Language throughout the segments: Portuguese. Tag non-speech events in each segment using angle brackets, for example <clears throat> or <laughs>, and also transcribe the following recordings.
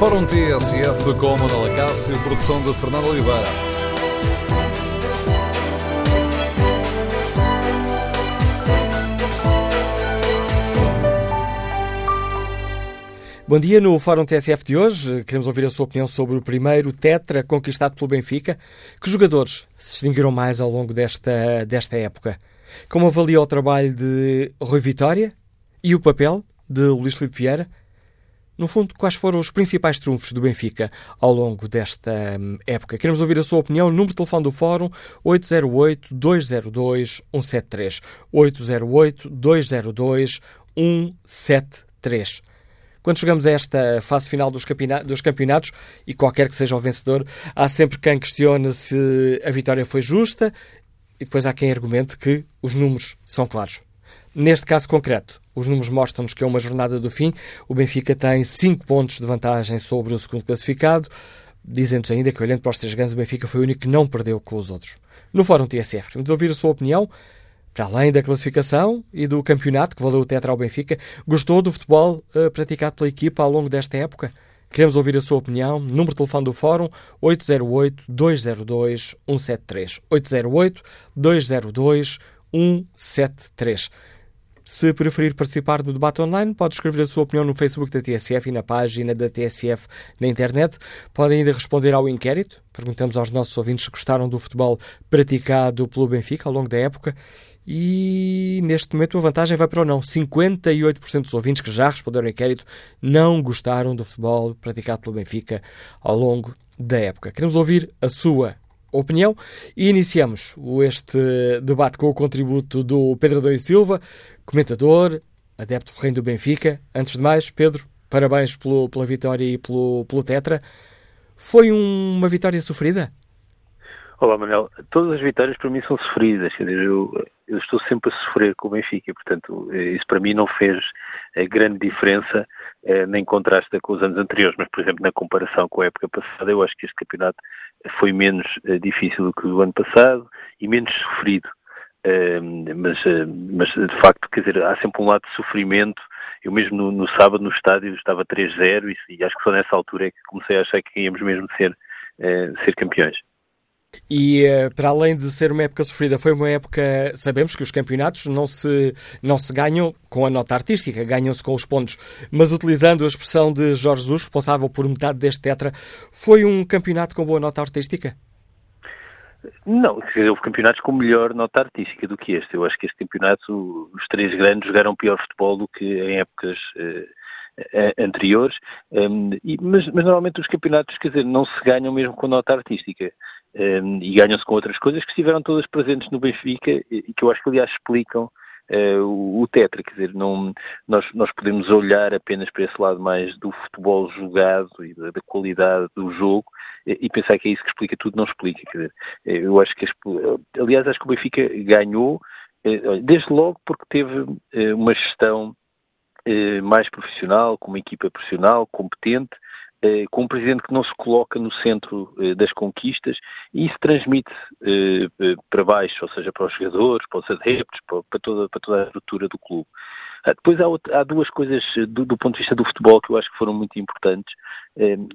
Fórum TSF com Manuela Cássio, produção de Fernando Oliveira. Bom dia, no Fórum TSF de hoje queremos ouvir a sua opinião sobre o primeiro tetra conquistado pelo Benfica. Que jogadores se distinguiram mais ao longo desta, desta época? Como avalia o trabalho de Rui Vitória e o papel de Luís Filipe Vieira? No fundo, quais foram os principais trunfos do Benfica ao longo desta hum, época? Queremos ouvir a sua opinião. Número de telefone do Fórum 808-202-173. 808-202-173. Quando chegamos a esta fase final dos, dos campeonatos, e qualquer que seja o vencedor, há sempre quem questione se a vitória foi justa e depois há quem argumente que os números são claros. Neste caso concreto, os números mostram-nos que é uma jornada do fim. O Benfica tem 5 pontos de vantagem sobre o segundo classificado. Dizendo-nos ainda que, olhando para os três grandes, o Benfica foi o único que não perdeu com os outros. No Fórum TSF, vamos ouvir a sua opinião para além da classificação e do campeonato que valeu o tetra ao Benfica, gostou do futebol uh, praticado pela equipa ao longo desta época? Queremos ouvir a sua opinião. Número de telefone do Fórum 808-202-173. 808-202-173. Se preferir participar do debate online, pode escrever a sua opinião no Facebook da TSF e na página da TSF na internet. Pode ainda responder ao inquérito. Perguntamos aos nossos ouvintes se gostaram do futebol praticado pelo Benfica ao longo da época e neste momento a vantagem vai para o não. 58% dos ouvintes que já responderam ao inquérito não gostaram do futebol praticado pelo Benfica ao longo da época. Queremos ouvir a sua opinião e iniciamos este debate com o contributo do Pedro Adão Silva, comentador, adepto ferrenho do Benfica. Antes de mais, Pedro, parabéns pelo, pela vitória e pelo, pelo Tetra. Foi um, uma vitória sofrida? Olá, Manuel. Todas as vitórias para mim são sofridas. Quer dizer, eu, eu estou sempre a sofrer com o Benfica, portanto, eh, isso para mim não fez eh, grande diferença, nem contrasta com os anos anteriores, mas, por exemplo, na comparação com a época passada, eu acho que este campeonato foi menos difícil do que o ano passado e menos sofrido. Mas, mas, de facto, quer dizer, há sempre um lado de sofrimento. Eu mesmo no, no sábado, no estádio, estava 3-0 e, e acho que só nessa altura é que comecei a achar que íamos mesmo ser, ser campeões. E eh, para além de ser uma época sofrida, foi uma época. Sabemos que os campeonatos não se, não se ganham com a nota artística, ganham-se com os pontos. Mas utilizando a expressão de Jorge Jesus, responsável por metade deste tetra, foi um campeonato com boa nota artística? Não, houve campeonatos com melhor nota artística do que este. Eu acho que este campeonato, os três grandes jogaram pior futebol do que em épocas eh, anteriores, um, e, mas, mas, normalmente os campeonatos, quer dizer, não se ganham mesmo com nota artística. Um, e ganham-se com outras coisas que estiveram todas presentes no Benfica e que eu acho que, aliás, explicam uh, o, o Tetra. Quer dizer, não, nós, nós podemos olhar apenas para esse lado mais do futebol jogado e da, da qualidade do jogo e, pensar que é isso que explica tudo, não explica. Quer dizer, eu acho que, aliás, acho que o Benfica ganhou, uh, desde logo porque teve uma gestão mais profissional, com uma equipa profissional, competente, eh, com um presidente que não se coloca no centro eh, das conquistas e isso transmite eh, para baixo, ou seja, para os jogadores, para os adeptos, para, toda, para toda a estrutura do clube. Ah, depois há, duas coisas do, do, ponto de vista do futebol que eu acho que foram muito importantes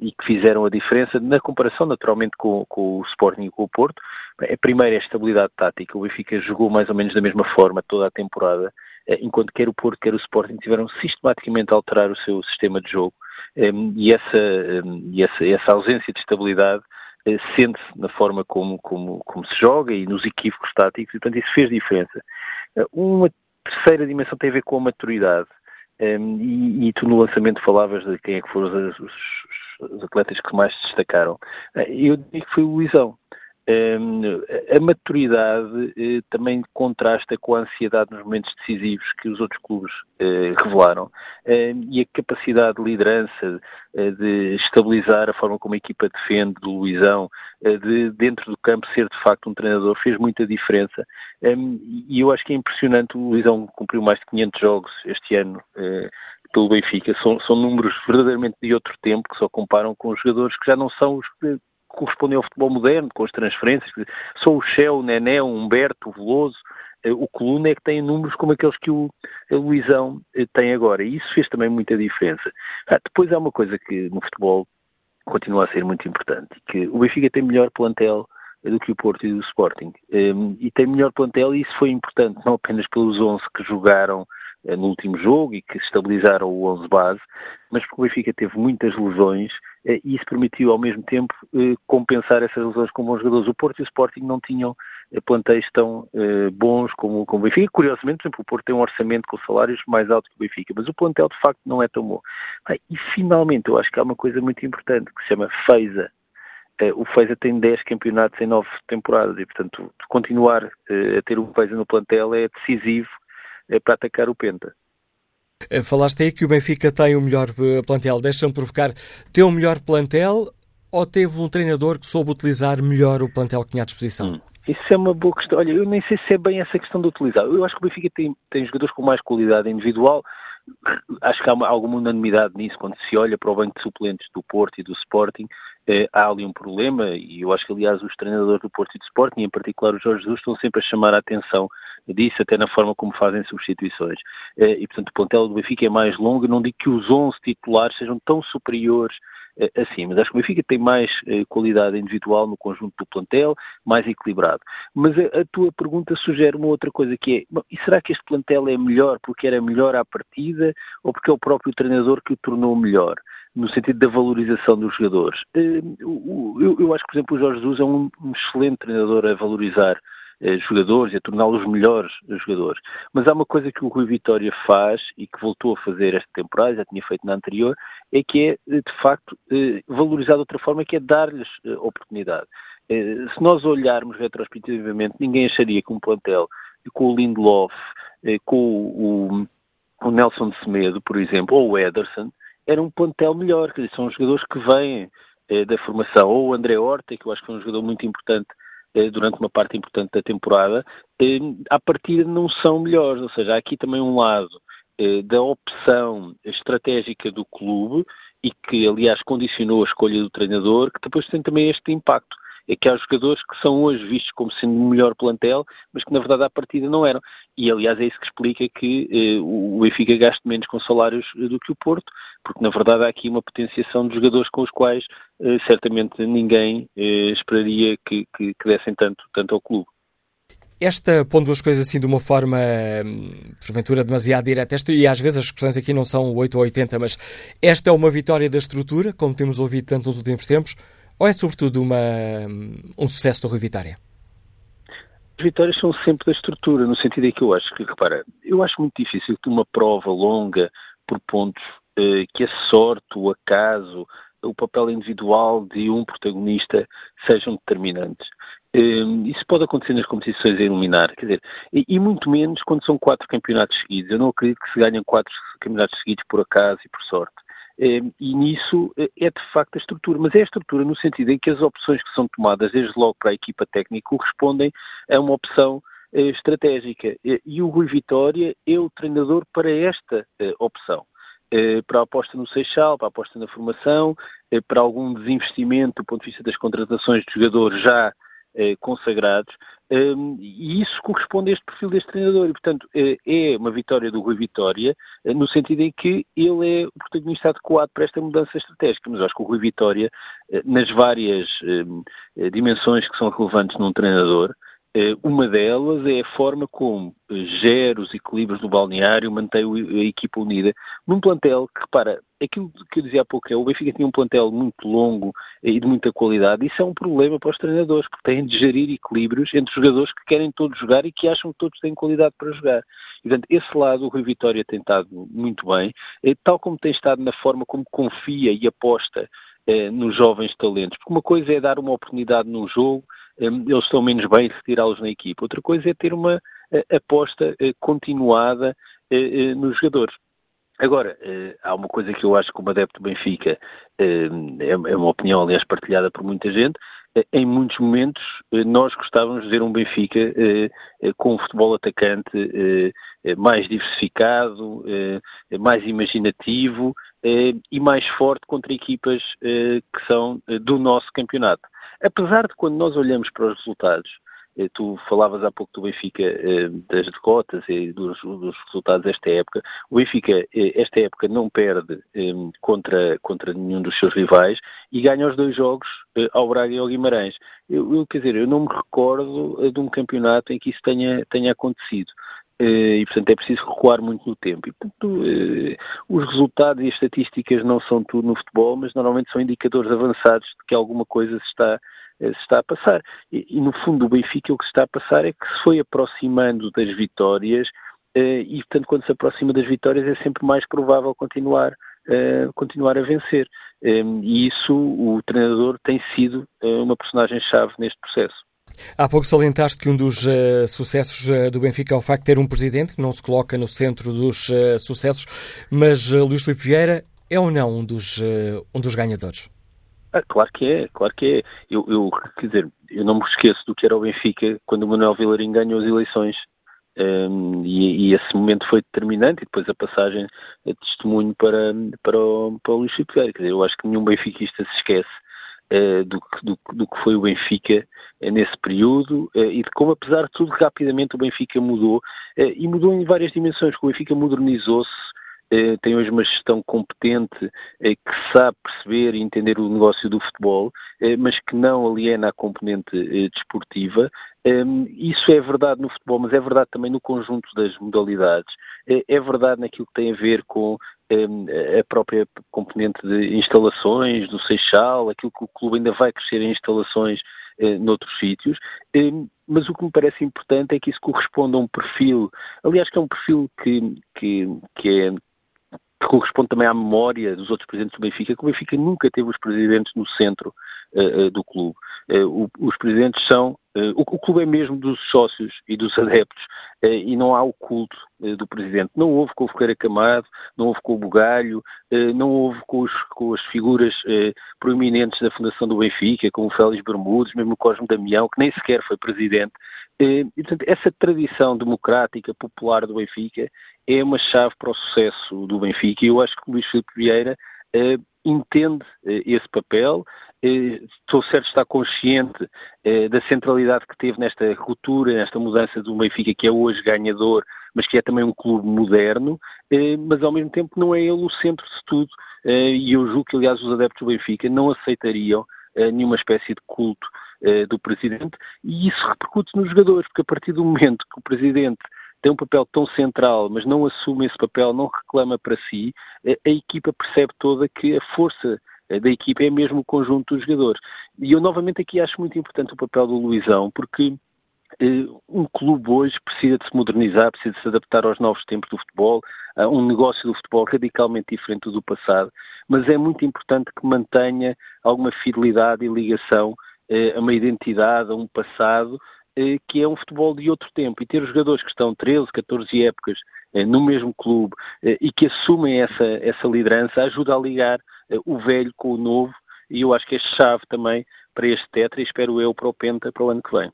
e que fizeram a diferença na comparação naturalmente com, com, o Sporting e com o Porto. A primeira é a estabilidade tática. O Benfica jogou mais ou menos da mesma forma toda a temporada, enquanto quer o Porto, quer o Sporting tiveram sistematicamente a alterar o seu sistema de jogo e essa, ehm, e essa, essa ausência de estabilidade eh, sente-se na forma como, como, como se joga e nos equívocos táticos, e portanto isso fez diferença. Eh, uma terceira dimensão tem a ver com a maturidade. Ehm, e, e, tu no lançamento falavas de quem é que foram os, os, os atletas que mais se destacaram. Eh, eu digo que foi o Luizão. Um, a maturidade uh, também contrasta com a ansiedade nos momentos decisivos que os outros clubes uh, revelaram e a capacidade de liderança, uh, de estabilizar a forma como a equipa defende, do Luizão, de dentro do campo ser de facto um treinador, fez muita diferença. Um, e eu acho que é impressionante, o Luizão cumpriu mais de 500 jogos este ano pelo Benfica, são, são números verdadeiramente de outro tempo que só comparam com os jogadores que já não são os correspondem ao futebol moderno, com as transferências. Só o Shell, o Nené, o Humberto, o Veloso, eh, o Coluna é que têm números como aqueles que o Luizão eh, tem agora. E isso fez também muita diferença. Ah, depois há uma coisa que no futebol continua a ser muito importante. Que o Benfica tem melhor plantel do que o Porto e o Sporting. Um, e tem melhor plantel e isso foi importante, não apenas pelos 11 que jogaram no último jogo e que estabilizaram o 11 base, mas porque o Benfica teve muitas lesões e isso permitiu ao mesmo tempo uh, compensar essas lesões com bons jogadores. O Porto e o Sporting não tinham plantéis tão bons como, o Benfica. Curiosamente, por exemplo, o Porto tem um orçamento com salários mais alto que o Benfica, mas o plantel de facto não é tão bom. e finalmente, eu acho que há uma coisa muito importante que se chama FEISA, eh, o Feza tem 10 campeonatos em 9 temporadas e, portanto, continuar eh, a ter o Feza no plantel é decisivo eh, para atacar o Penta. Falaste aí que o Benfica tem o melhor plantel. Deixa-me provocar. Tem o melhor plantel ou teve um treinador que soube utilizar melhor o plantel que tinha à disposição? Hum, isso é uma boa questão. Olha, eu nem sei se é bem essa questão de utilizar. Eu acho que o Benfica tem, tem jogadores com mais qualidade individual acho que há uma, alguma unanimidade nisso quando se olha para o banco de suplentes do Porto e do Sporting. Eh, há ali um problema e eu acho que, aliás, os treinadores do Porto e do Sporting, em particular o Jorge Jesus, estão sempre a chamar a atenção disso, até na forma como fazem substituições. Eh, e, portanto, o plantel do Benfica é mais longo. não digo que os 11 titulares sejam tão superiores eh, assim, mas acho que o Benfica tem mais qualidade individual no conjunto do plantel, mais equilibrado. Mas a, a, tua pergunta sugere uma outra coisa que é, bom, e será que este plantel é melhor porque era melhor à partida ou porque é o próprio treinador que o tornou melhor? No sentido da valorização dos jogadores. Eh, eu, acho que, por exemplo, o Jorge Jesus é um, um excelente treinador a valorizar eh, jogadores e a torná-los melhores jogadores. Mas há uma coisa que o Rui Vitória faz e que voltou a fazer esta temporada, já tinha feito na anterior, é que é, de facto, eh, valorizar de outra forma, que é dar-lhes eh, oportunidade. Se nós olharmos retrospectivamente, ninguém acharia que um plantel com o Lindelof, com o, o Nelson de Semedo, por exemplo, ou o Ederson, era um plantel melhor, quer dizer, são jogadores que vêm da formação, ou o André Horta, que eu acho que foi um jogador muito importante eh, durante uma parte importante da temporada, eh, à partida não são melhores. Ou seja, há aqui também um lado eh, da opção estratégica do clube e que, aliás, condicionou a escolha do treinador, que depois tem também este impacto é que há jogadores que são hoje vistos como sendo o melhor plantel, mas que na verdade à partida não eram. E aliás é isso que explica que eh, o Benfica gaste menos com salários eh, do que o Porto, porque na verdade há aqui uma potenciação de jogadores com os quais eh, certamente ninguém eh, esperaria que, que, que dessem tanto, tanto ao clube. Esta, pondo as coisas assim de uma forma, hum, porventura, demasiado direta, esta, e às vezes as questões aqui não são 8 ou 80, mas esta é uma vitória da estrutura, como temos ouvido tanto nos últimos tempos, ou é sobretudo uma, um sucesso do Rui Vitória? As vitórias são sempre da estrutura, no sentido em que eu acho que, repara, eu acho muito difícil que uma prova longa por pontos, eh, que a sorte, o acaso, o papel individual de um protagonista sejam determinantes. Eh, isso pode acontecer nas competições a iluminar, quer dizer, e, e, muito menos quando são quatro campeonatos seguidos. Eu não acredito que se ganhem quatro campeonatos seguidos por acaso e por sorte. Ehm, e nisso eh, é de facto a estrutura, mas é a estrutura no sentido em que as opções que são tomadas desde logo para a equipa técnica correspondem a uma opção eh, estratégica. E o Rui Vitória é o treinador para esta eh, opção. Para a aposta no Seixal, para a aposta na formação, para algum desinvestimento do ponto de vista das contratações de jogadores já consagrados, um, e isso corresponde a este perfil deste treinador. E, portanto, é, é uma vitória do Rui Vitória, eh, no sentido em que ele é o protagonista adequado para esta mudança estratégica. Mas acho que o Rui Vitória, eh, nas várias eh, dimensões que são relevantes num treinador, uma delas é a forma como gera os equilíbrios no balneário, mantém a equipa unida. Num plantel que, repara, aquilo que eu dizia há pouco é o Benfica tinha um plantel muito longo e de muita qualidade. Isso é um problema para os treinadores, que têm de gerir equilíbrios entre jogadores que querem todos jogar e que acham que todos têm qualidade para jogar. E, portanto, esse lado o Rui Vitória tem estado muito bem, tal como tem estado na forma como confia e aposta eh, nos jovens talentos. Porque uma coisa é dar uma oportunidade num jogo, eh, eles estão menos bem retirá-los na equipa. Outra coisa é ter uma eh, aposta eh, continuada eh, nos jogadores. Agora, há uma coisa que eu acho que como adepto do Benfica eh, é, é uma opinião, aliás, partilhada por muita gente. Eh, em muitos momentos, nós gostávamos de ver um Benfica com um futebol atacante mais diversificado, mais imaginativo e mais forte contra equipas que são do nosso campeonato. Apesar de quando nós olhamos para os resultados, eh, tu falavas há pouco do Benfica eh, das derrotas e dos, dos resultados desta época. O Benfica, esta época, não perde contra, contra nenhum dos seus rivais e ganha os dois jogos ao Braga e ao Guimarães. Eu, eu, quer dizer, eu não me recordo de um campeonato em que isso tenha, tenha acontecido. Eh, e, portanto, é preciso recuar muito no tempo. E, portanto, eh, os resultados e as estatísticas não são tudo no futebol, mas normalmente são indicadores avançados de que alguma coisa se está, eh, se está a passar. E, e, no fundo, o Benfica o que se está a passar é que se foi aproximando das vitórias e, portanto, quando se aproxima das vitórias é sempre mais provável continuar, continuar a vencer. E isso, o treinador tem sido uma personagem-chave neste processo. Há pouco salientaste que um dos uh, sucessos uh, do Benfica é o facto de ter um presidente que não se coloca no centro dos uh, sucessos, mas Luís Filipe Vieira é ou não um dos, um dos ganhadores? Ah, claro que é, claro que é. Eu, eu, quer dizer, eu não me esqueço do que era o Benfica quando o Manuel Vilarim ganhou as eleições. Um, e, e, esse momento foi determinante e depois a passagem de testemunho para, para, o, para o Luís Filipe. Quer dizer, eu acho que nenhum benfiquista se esquece uh, do, do, do, que foi o Benfica uh, nesse período uh, e de como, apesar de tudo, rapidamente o Benfica mudou e mudou em várias dimensões. O Benfica modernizou-se, tem hoje uma gestão competente que sabe perceber e entender o negócio do futebol, mas que não aliena a componente desportiva. Isso é verdade no futebol, mas é verdade também no conjunto das modalidades. É verdade naquilo que tem a ver com a própria componente de instalações, do Seixal, aquilo que o clube ainda vai crescer em instalações eh, noutros sítios, eh, mas o que me parece importante é que isso corresponda a um perfil, aliás, que é um perfil que, que, que é que corresponde também à memória dos outros presidentes do Benfica, que o Benfica nunca teve os presidentes no centro uh, do clube. Uh, o, os presidentes são. O, o, clube é mesmo dos sócios e dos <laughs> adeptos e não há o culto do presidente. Não houve com o Ferreira Camado, não houve com o Bugalho, não houve com, os, com as figuras proeminentes da fundação do Benfica, como o Félix Bermudes, mesmo o Cosme Damião, que nem sequer foi presidente. E, portanto, essa tradição democrática, popular do Benfica é uma chave para o sucesso do Benfica e eu acho que o Luís Filipe Vieira entende esse papel, estou certo está consciente da centralidade que teve nesta ruptura, nesta mudança do Benfica que é hoje ganhador, mas que é também um clube moderno, mas ao mesmo tempo não é ele o centro de tudo. E eu julgo que aliás os adeptos do Benfica não aceitariam nenhuma espécie de culto do Presidente. E isso repercute nos jogadores, porque a partir do momento que o Presidente tem um papel tão central, mas não assume esse papel, não reclama para si, a equipa percebe toda que a força eh, da equipa é mesmo o conjunto dos jogadores. E eu novamente aqui acho muito importante o papel do Luizão, porque eh, um clube hoje precisa de se modernizar, precisa de se adaptar aos novos tempos do futebol, a um negócio do futebol radicalmente diferente do passado, mas é muito importante que mantenha alguma fidelidade e ligação eh, a uma identidade, a um passado eh, que é um futebol de outro tempo e ter jogadores que estão 13, 14 épocas eh, no mesmo clube eh, e que assumem essa, essa liderança ajuda a ligar o velho com o novo e eu acho que é chave também para este tetra e espero eu para o Penta para o ano que vem.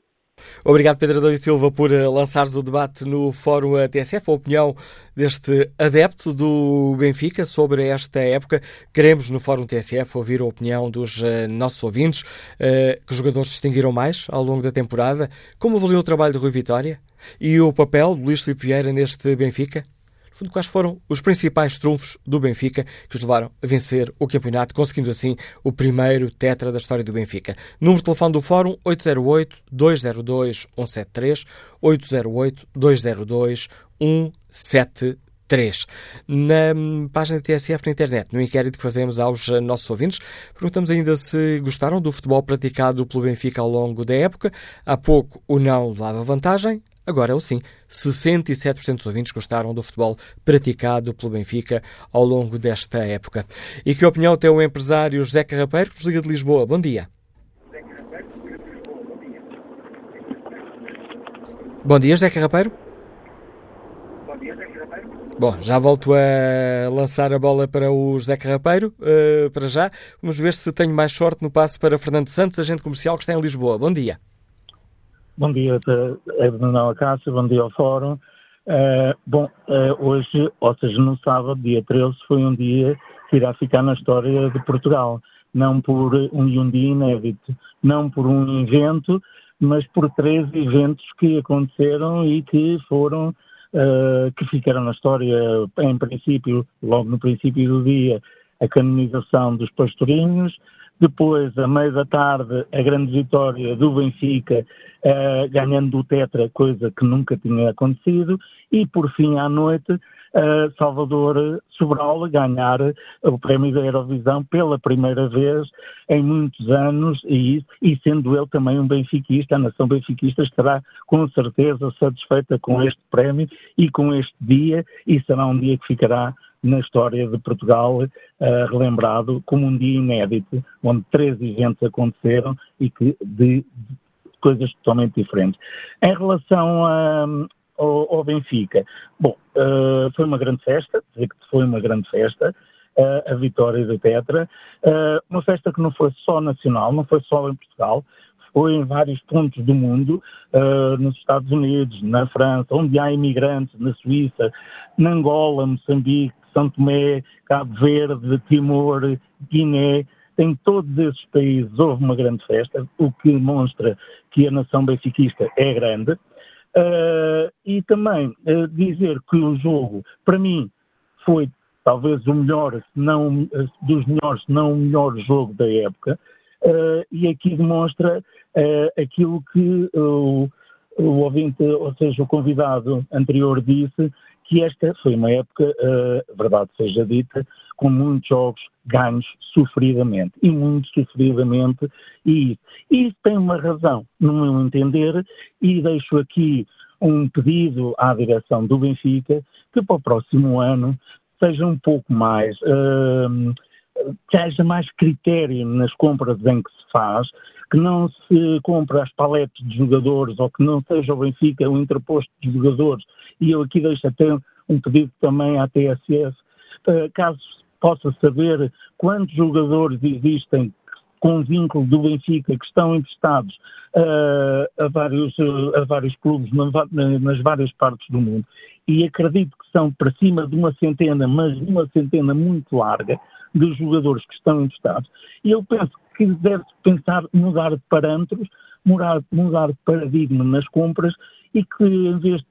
Obrigado, Pedro Adão e Silva, por eh, lançares o debate no Fórum TSF, a opinião deste adepto do Benfica sobre esta época. Queremos, no Fórum TSF, ouvir a opinião dos uh, nossos ouvintes. Uh, que jogadores distinguiram mais ao longo da temporada? Como avaliou o trabalho de Rui Vitória? E o papel de Luís Filipe Vieira neste Benfica? Fundo, quais foram os principais trunfos do Benfica que os levaram a vencer o campeonato, conseguindo assim o primeiro tetra da história do Benfica. Número de telefone do Fórum 808-202-173, 808-202-173. Na página da TSF na internet, no inquérito que fazemos aos nossos ouvintes, perguntamos ainda se gostaram do futebol praticado pelo Benfica ao longo da época. Há pouco o não dava vantagem, Agora é o sim. 67% dos ouvintes gostaram do futebol praticado pelo Benfica ao longo desta época. E que opinião tem o empresário José Carrapeiro, que nos liga de Lisboa? Bom dia. Bom dia, José Carrapeiro. Bom dia, José Carrapeiro. Bom, já volto a lançar a bola para o José Carrapeiro, uh, para já. Vamos ver se tenho mais sorte no passo para Fernando Santos, agente comercial que está em Lisboa. Bom dia. Bom dia, Manuel Acácio, bom dia ao Fórum. Uh, bom, uh, hoje, ou seja, no sábado, dia 13, foi um dia que irá ficar na história de Portugal. Não por um, um dia inédito, não por um evento, mas por três eventos que aconteceram e que foram, uh, que ficaram na história, em princípio, logo no princípio do dia, a canonização dos pastorinhos, depois, a meio da tarde, a grande vitória do Benfica, uh, ganhando o Tetra, coisa que nunca tinha acontecido, e por fim, à noite, uh, Salvador Sobral ganhar o prémio da Eurovisão pela primeira vez em muitos anos. E, e sendo ele também um benfiquista, a nação benfiquista estará com certeza satisfeita com este prémio e com este dia. E será um dia que ficará na história de Portugal uh, relembrado como um dia inédito, onde três eventos aconteceram e que de, de coisas totalmente diferentes. Em relação a, ao, ao Benfica. Bom, uh, foi uma grande festa, dizer que foi uma grande festa, uh, a vitória da Tetra, uh, uma festa que não foi só nacional, não foi só em Portugal, foi em vários pontos do mundo, nos Estados Unidos, na França, onde há imigrantes, na Suíça, na Angola, Moçambique, São Tomé, Cabo Verde, Timor, Guiné, em todos esses países houve uma grande festa, o que demonstra que a nação benfiquista é grande. Uh, e também uh, dizer que o jogo, para mim, foi talvez o melhor, não, dos melhores, se não o melhor jogo da época, uh, e aqui demonstra aquilo que o, o ouvinte, ou seja, o convidado anterior disse, que esta foi uma época, verdade seja dita, com muitos jogos ganhos sofridamente, e muito sofridamente, e isso tem uma razão, no meu entender, e deixo aqui um pedido à direção do Benfica que para o próximo ano seja um pouco mais, uh, que haja mais critério nas compras em que se faz, que não se compra as paletes de jogadores ou que não seja o Benfica o interposto de jogadores. E eu aqui deixo até um pedido também à TSF, uh, caso possa saber quantos jogadores existem com vínculo do Benfica que estão emprestados uh, a, vários, uh, a vários clubes na, nas várias partes do mundo. E acredito que são para cima de uma centena, mas uma centena muito larga, de jogadores que estão emprestados. E eu penso que deve pensar mudar de parâmetros, mudar, mudar de paradigma nas compras e que em vez de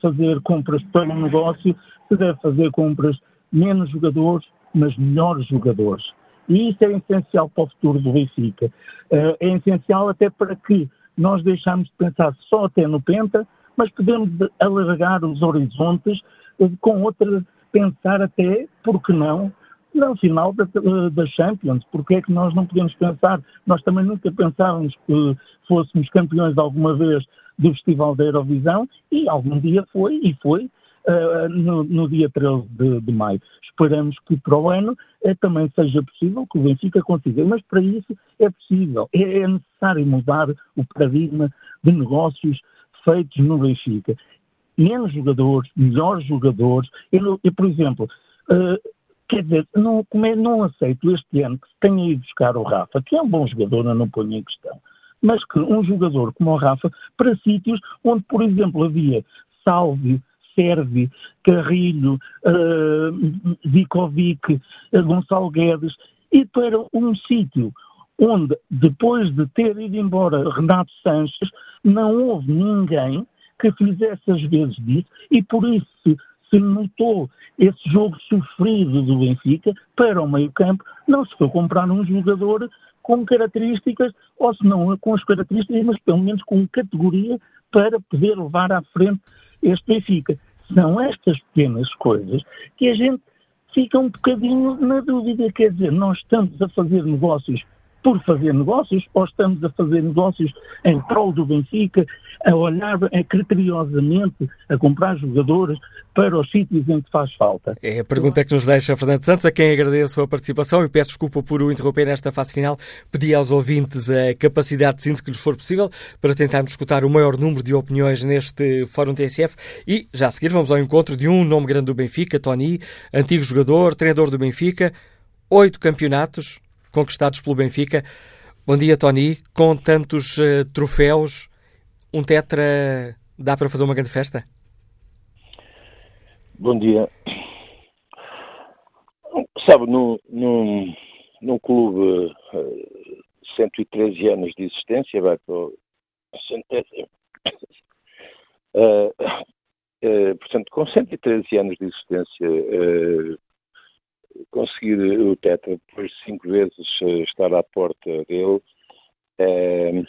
fazer compras para um negócio, se deve fazer compras menos jogadores, mas melhores jogadores. E isso é essencial para o futuro do Benfica. Eh, é essencial até para que nós deixamos de pensar só até no Penta, mas podemos alargar os horizontes eh, com outra, pensar até, por que não, no final da, da Champions. Porque é que nós não podemos pensar? Nós também nunca pensávamos que fôssemos campeões alguma vez do Festival da Eurovisão e algum dia foi, e foi, uh, no, no, dia 13 de, de, maio. Esperamos que para o ano uh, também seja possível que o Benfica consiga, mas para isso é possível, é, é necessário mudar o paradigma de negócios feitos no Benfica. Menos jogadores, melhores jogadores. Eu, eu por exemplo, uh, quer dizer, não, é, não aceito este ano que se tenha ido buscar o Rafa, que é um bom jogador, eu não ponho em questão, mas que um jogador como o Rafa, para sítios onde, por exemplo, havia Salve, Servi, Carrilho, uh, Vicovic, uh, Gonçalo Guedes, e para um sítio onde, depois de ter ido embora Renato Sanches, não houve ninguém que fizesse as vezes disso, e por isso se notou esse jogo sofrido do Benfica para o meio-campo, não se foi comprar um jogador com características, ou se não com as características, mas pelo menos com categoria para poder levar à frente este Benfica. São estas pequenas coisas que a gente fica um bocadinho na dúvida. Quer dizer, nós estamos a fazer negócios por fazer negócios ou estamos a fazer negócios em prol do Benfica, a olhar é, criteriosamente, a comprar jogadores para os sítios em que faz falta? É a pergunta que nos deixa Fernando Santos, a quem agradeço a participação e peço desculpa por o interromper nesta fase final. Pedi aos ouvintes a capacidade de síntese que lhes for possível para tentarmos escutar o maior número de opiniões neste Fórum TSF e já a seguir vamos ao encontro de um nome grande do Benfica, Tony, antigo jogador, treinador do Benfica, oito campeonatos, conquistados pelo Benfica. Bom dia, Tony. Com tantos uh, troféus, um tetra dá para fazer uma grande festa? Bom dia. Sabe, num, num, num clube uh, eh, 113 anos de existência, vai para, centésima. Uh, uh, portanto, com 113 anos de existência, uh, conseguir o Tetra, depois de cinco vezes estar à porta dele, é,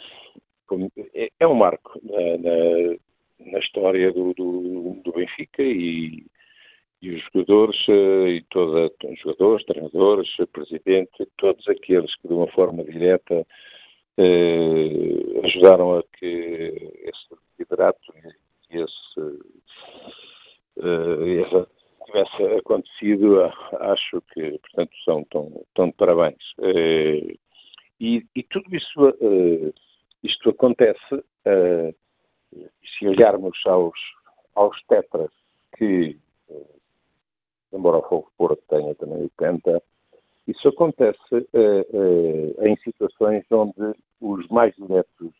é um marco na, na, na história do, do, do Benfica e, e, os jogadores, e toda, jogadores, treinadores, presidente, todos aqueles que de uma forma direta eh, ajudaram a que esse liderato e esse, eh, tivesse acontecido, acho que, portanto, são tão, tão de parabéns. Eh, e, e, tudo isso, eh, isto acontece, eh, se olharmos aos, aos tetras que, embora o Fogo Porto tenha também o Penta, isso acontece em situações onde os mais diretos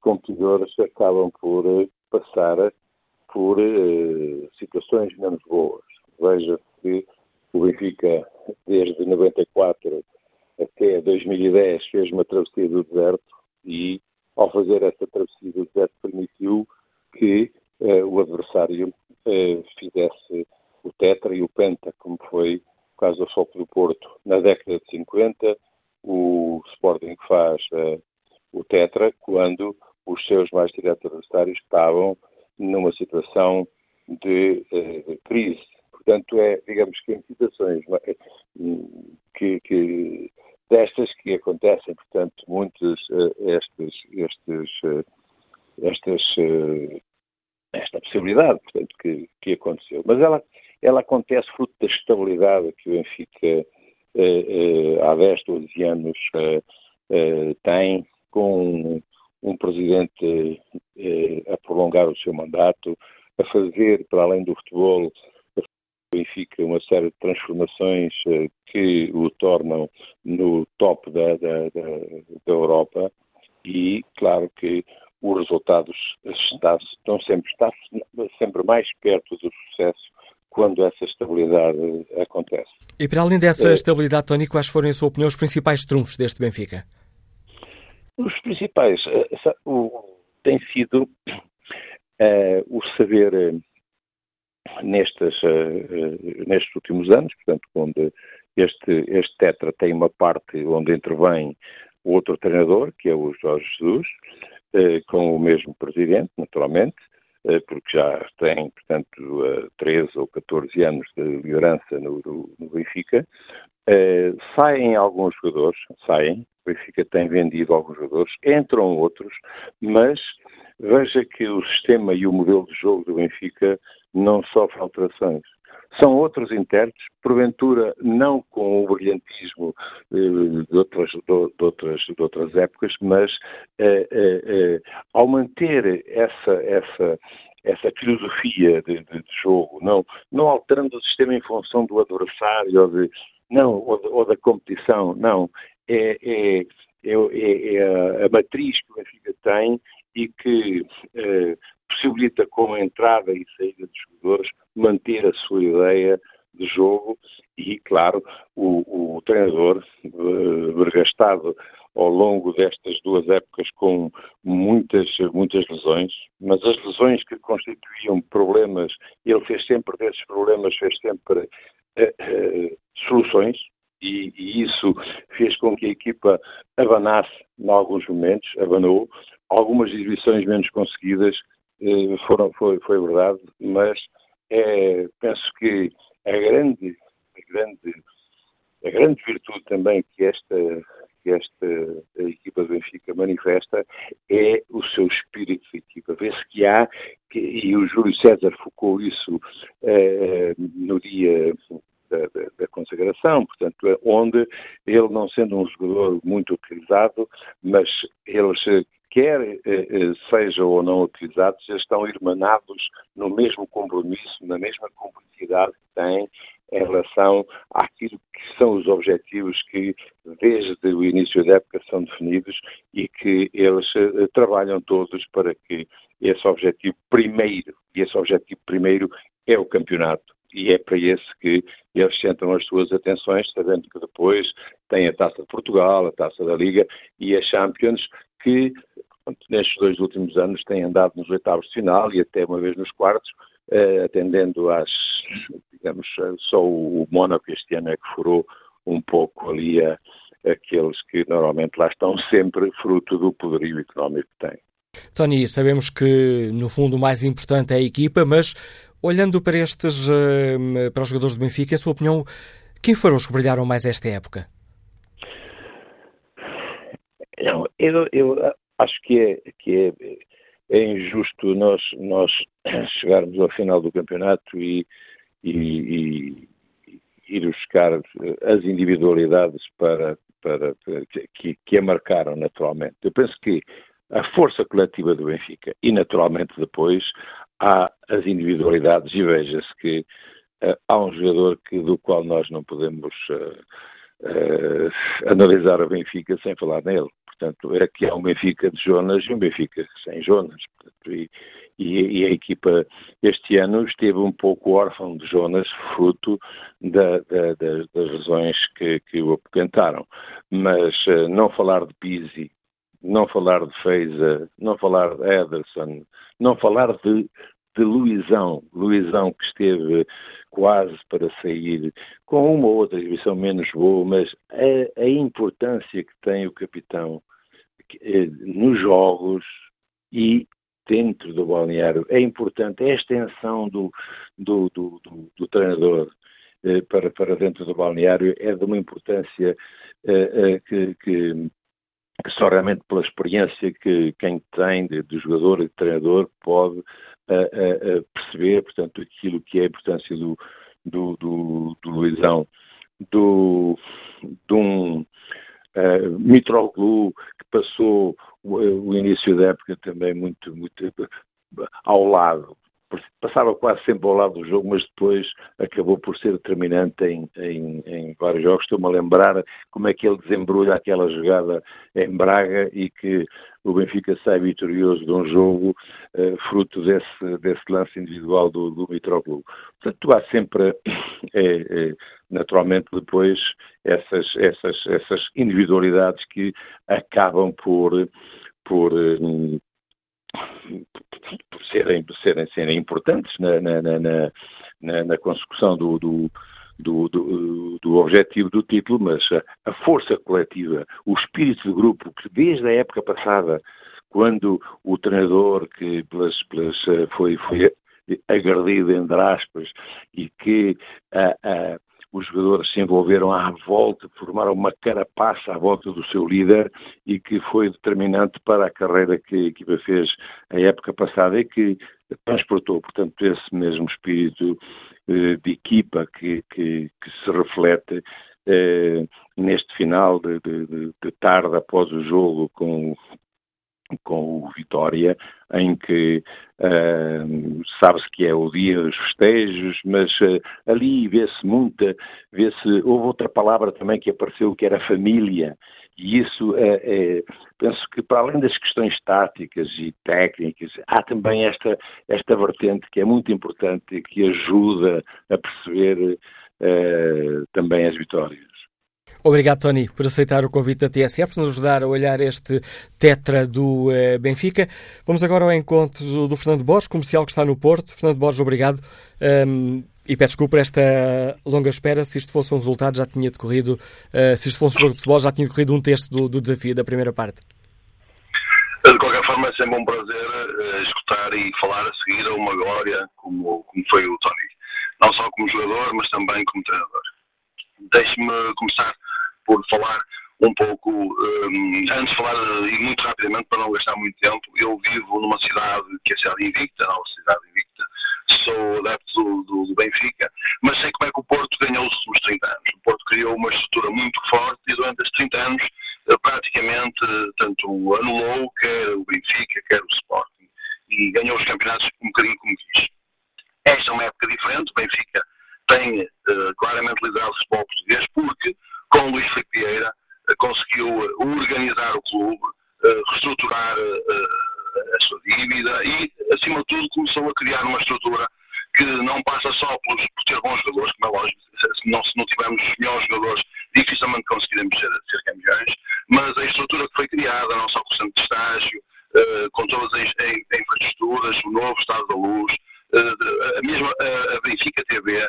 competidores acabam por passar por uh, situações menos boas. Veja que o Benfica, desde 94 até 2010, fez uma travessia do deserto e, ao fazer essa travessia do deserto, permitiu que o adversário fizesse o Tetra e o Penta, como foi o caso do Foco do Porto na década de 50, o Sporting faz o Tetra quando os seus mais diretos adversários estavam numa situação de, uh, de, crise. Portanto, é, digamos que em situações eh, que, que destas que acontecem, portanto, muitos uh, estes, estes, estas, esta possibilidade, portanto, que, que aconteceu. Mas ela, ela acontece fruto da estabilidade que o Benfica eh, eh, há 10, 12 anos eh, tem, com um presidente a prolongar o seu mandato, a fazer, para além do futebol, Benfica uma série de transformações que o tornam no top da, da, da, da Europa e, claro que os resultados estão sempre, está sempre mais perto do sucesso quando essa estabilidade acontece. E para além dessa é, estabilidade, Tony, quais foram, em sua opinião, os principais trunfos deste Benfica? Principais uh, o, tem sido uh, o saber uh, nestes, últimos anos, portanto, onde este, este tetra tem uma parte onde intervém o outro treinador, que é o Jorge Jesus, com o mesmo presidente, naturalmente, eh, porque já tem, portanto, 13 ou 14 anos de liderança no, no Benfica. Uh, saem alguns jogadores, saem, o Benfica tem vendido alguns jogadores, entram outros, mas veja que o sistema e o modelo de jogo do Benfica não sofre alterações. São outros intérpretes, porventura não com o brilhantismo eh, de, outras, de, outras, de outras épocas, mas eh, eh, eh, ao manter essa, essa, essa filosofia de, de, de, jogo, não, não alterando o sistema em função do adversário ou, de, não, ou, ou da competição, não. É, é, é, é, é a, a, matriz que o Benfica tem e que eh, possibilita com a entrada e saída dos jogadores manter a sua ideia de jogo e, claro, o, o treinador uh, vergastado ao longo destas duas épocas com muitas, muitas lesões, mas as lesões que constituíam problemas, ele fez sempre desses problemas, fez sempre uh, uh, soluções, e, e, isso fez com que a equipa abanasse em alguns momentos, abanou, algumas exibições menos conseguidas foram, foi, foi verdade, mas é, penso que a grande, a grande, a grande virtude também que esta, que esta equipa do Benfica manifesta é o seu espírito de equipa. Vê-se que há, que, e o Júlio César focou isso eh, no dia da, da, da, consagração, portanto, onde ele, não sendo um jogador muito utilizado, mas eles quer eh, eh, sejam ou não utilizados, já estão irmanados no mesmo compromisso, na mesma cumplicidade que têm em relação àquilo que são os objetivos que, desde o início da época, são definidos e que eles uh, trabalham todos para que esse objetivo primeiro, e esse objetivo primeiro é o campeonato. E é para esse que eles centram as suas atenções, sabendo que depois tem a Taça de Portugal, a Taça da Liga e a Champions, que nestes dois últimos anos tem andado nos oitavos de final e até uma vez nos quartos, uh, atendendo às, digamos, só o Mónaco este ano é que furou um pouco ali a, aqueles que normalmente lá estão sempre fruto do poderio económico que têm. Tony, sabemos que no fundo o mais importante é a equipa, mas olhando para estes, eh, para os jogadores do Benfica, em sua opinião, quem foram os que brilharam mais esta época? Não, eu, eu acho que é, que é, é, injusto nós, nós <coughs> chegarmos ao final do campeonato e, e, e ir buscar as individualidades para, para, para que, que a marcaram naturalmente. Eu penso que a força coletiva do Benfica e, naturalmente, depois há as individualidades e veja-se que uh, há um jogador que, do qual nós não podemos uh, uh, analisar o Benfica sem falar nele. Portanto, que há um Benfica de Jonas e um Benfica sem Jonas. Portanto, e, e, e, a equipa este ano esteve um pouco órfão de Jonas, fruto da, da, das, das razões que, que o apoquentaram. Mas não falar de Pizzi não falar de Feiza, não falar de Ederson, não falar de, de Luizão, Luizão que esteve quase para sair com uma ou outra exibição menos boa, mas a, a importância que tem o capitão eh, nos jogos e dentro do balneário. É importante, é a extensão do, do, do, do, do treinador eh, para, para dentro do balneário. É de uma importância eh, que, que que só realmente pela experiência que quem tem de, de jogador e de treinador pode uh, uh, perceber, portanto, aquilo que é a importância do, do, do, do Luizão, do, de um uh, Mitroglou que passou o, o, início da época também muito, muito ao lado, passava quase sempre ao lado do jogo, mas depois acabou por ser determinante em, em, em vários jogos. Estou-me a lembrar como é que ele desembrulha aquela jogada em Braga e que o Benfica sai vitorioso de um jogo uh, fruto desse, desse lance individual do, do Mitroglou. Portanto, há sempre, <coughs> é, é, naturalmente, depois essas, essas, essas individualidades que acabam por, por um, por serem, por serem, serem importantes na, na, na, na, na consecução do, do do, do, do, objetivo do título, mas a, força coletiva, o espírito de grupo, que desde a época passada, quando o treinador que pelas, pelas, foi, foi agredido, entre aspas, e que a, a, os jogadores se envolveram à volta, formaram uma carapaça à volta do seu líder e que foi determinante para a carreira que a equipa fez a época passada e que transportou, portanto, esse mesmo espírito eh, de equipa que, que, que se reflete eh, neste final de, de, de, tarde após o jogo com, com o Vitória, em que uh, sabe-se que é o dia dos festejos, mas uh, ali vê-se muita, vê-se, houve outra palavra também que apareceu que era família, e isso é, penso que para além das questões táticas e técnicas, há também esta, esta vertente que é muito importante e que ajuda a perceber também as vitórias. Obrigado, Tony, por aceitar o convite da TSF, por nos ajudar a olhar este tetra do uh, Benfica. Vamos agora ao encontro do, do, Fernando Borges, comercial que está no Porto. Fernando Borges, obrigado. Um, e peço desculpa por esta longa espera. Se isto fosse um resultado, já tinha decorrido. Uh, se isto fosse um jogo de futebol, já tinha decorrido um texto do, do desafio da primeira parte. De qualquer forma, é sempre um prazer uh, escutar e falar a seguir a uma glória como, como foi o Tony. Não só como jogador, mas também como treinador. Deixe-me começar por falar um pouco, um, antes de falar, e muito rapidamente, para não gastar muito tempo, eu vivo numa cidade que é a cidade invicta, não, cidade invicta, sou adepto do, do, Benfica, mas sei como é que o Porto ganhou os últimos 30 anos. O Porto criou uma estrutura muito forte e durante esses 30 anos eh, praticamente tanto anulou quer o Benfica, quer o Sporting e ganhou os campeonatos um bocadinho como quis. Esta é uma época diferente, o Benfica tem uh, claramente liderado o futebol português porque com Luís Filipe Vieira, eh, conseguiu eh, organizar o clube, eh, reestruturar a sua dívida e, acima de tudo, começou a criar uma estrutura que não passa só por, ter bons jogadores, como é lógico, se não, se não tivermos melhores jogadores, dificilmente conseguiremos ser, ser campeões, mas a estrutura que foi criada, não só com o centro de estágio, com todas as, as infraestruturas, o novo estado da luz, a mesma a Benfica TV,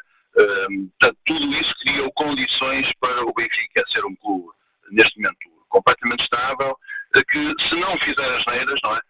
Benfica é ser um clube, neste momento, completamente estável, eh, que se não fizer as neiras, não é?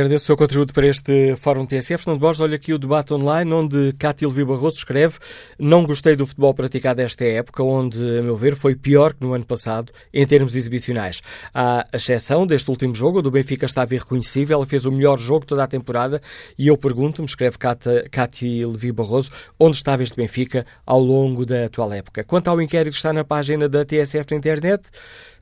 player agradeço o seu contributo para este Fórum TSF. Fernando Borges, olha aqui o debate online, onde Cátia Viva Barroso escreve Não gostei do futebol praticado esta época, onde, a meu ver, foi pior que no ano passado em termos exibicionais. À exceção deste último jogo, do Benfica estava irreconhecível, ela fez o melhor jogo toda a temporada e eu pergunto-me, escreve Cátia Viva Barroso, onde estava este Benfica ao longo da atual época. Quanto ao inquérito que está na página da TSF na internet,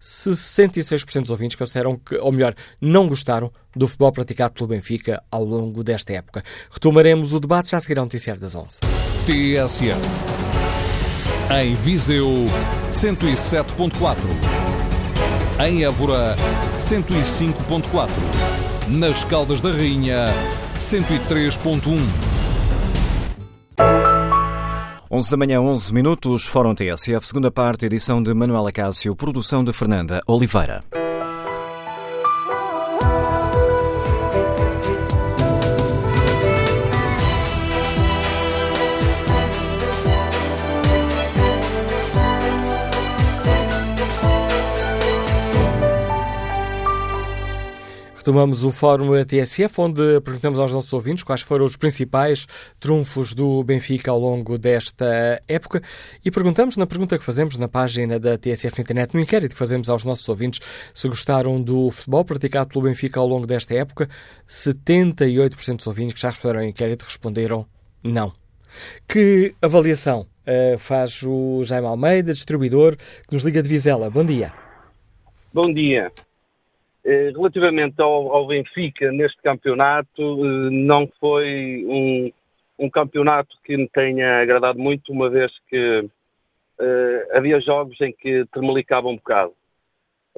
66% dos ouvintes consideram que, ou melhor, não gostaram do futebol praticado pelo Benfica ao longo desta época. Retomaremos o debate já a seguir ao Noticiário das 11. TSF. Em Viseu, 107.4. Em Évora, 105.4. Nas Caldas da Rainha, 103.1. 11 da manhã, 11 minutos, Fórum TSF, segunda parte, edição de Manuela Cássio, produção de Fernanda Oliveira. Retomamos o Fórum TSF, onde perguntamos aos nossos ouvintes quais foram os principais trunfos do Benfica ao longo desta época e perguntamos na pergunta que fazemos na página da TSF Internet, no inquérito que fazemos aos nossos ouvintes, se gostaram do futebol praticado pelo Benfica ao longo desta época. 78% dos ouvintes que já responderam ao inquérito responderam não. Que avaliação uh, faz o Jaime Almeida, distribuidor, que nos liga de Vizela? Bom dia. Bom dia relativamente ao, ao, Benfica neste campeonato, eh, não foi um, um, campeonato que me tenha agradado muito, uma vez que uh, havia jogos em que tremelicava um bocado.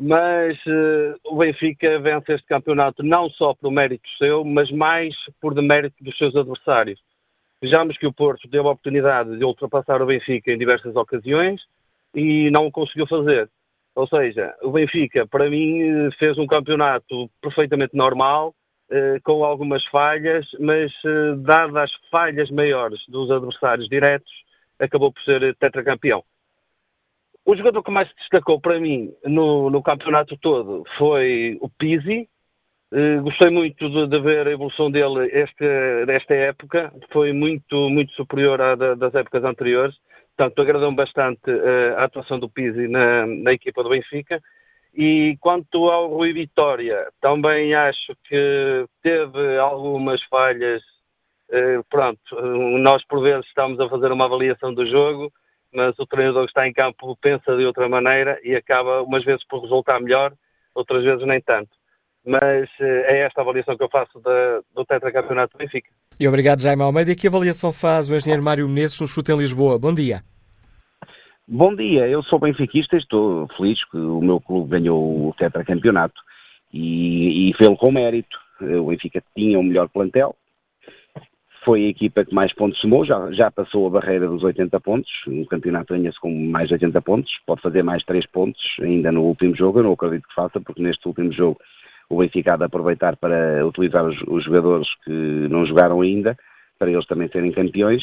Mas uh, o Benfica vence este campeonato não só por mérito seu, mas mais por demérito dos seus adversários. Vejamos que o Porto teve a oportunidade de ultrapassar o Benfica em diversas ocasiões e não o conseguiu fazer. Ou seja, o Benfica, para mim, fez um campeonato perfeitamente normal, eh, com algumas falhas, mas eh, dadas as falhas maiores dos adversários diretos, acabou por ser tetracampeão. O jogador que mais se destacou para mim no, no campeonato todo foi o Pizzi, gostei muito de, de, ver a evolução dele esta, desta época, foi muito, muito superior à da, das épocas anteriores, portanto agradou-me bastante uh, a atuação do Pizzi na, na, equipa do Benfica. E quanto ao Rui Vitória, também acho que teve algumas falhas. Uh, pronto, nós por vezes estamos a fazer uma avaliação do jogo, mas o treinador que está em campo pensa de outra maneira e acaba umas vezes por resultar melhor, outras vezes nem tanto mas eh, é esta a avaliação que eu faço da, do tetracampeonato do Benfica. E obrigado, Jaime Almeida. E que avaliação faz o engenheiro Mário Menezes no chute em Lisboa? Bom dia. Bom dia, eu sou benfiquista e estou feliz que o meu clube ganhou o tetracampeonato e, e fê-lo com mérito. O Benfica tinha o melhor plantel, foi a equipa que mais pontos somou, já, já passou a barreira dos 80 pontos, o campeonato ganha-se com mais de 80 pontos, pode fazer mais 3 pontos ainda no último jogo, eu não acredito que faça, porque neste último jogo o Benfica de aproveitar para utilizar os, os jogadores que não jogaram ainda, para eles também serem campeões.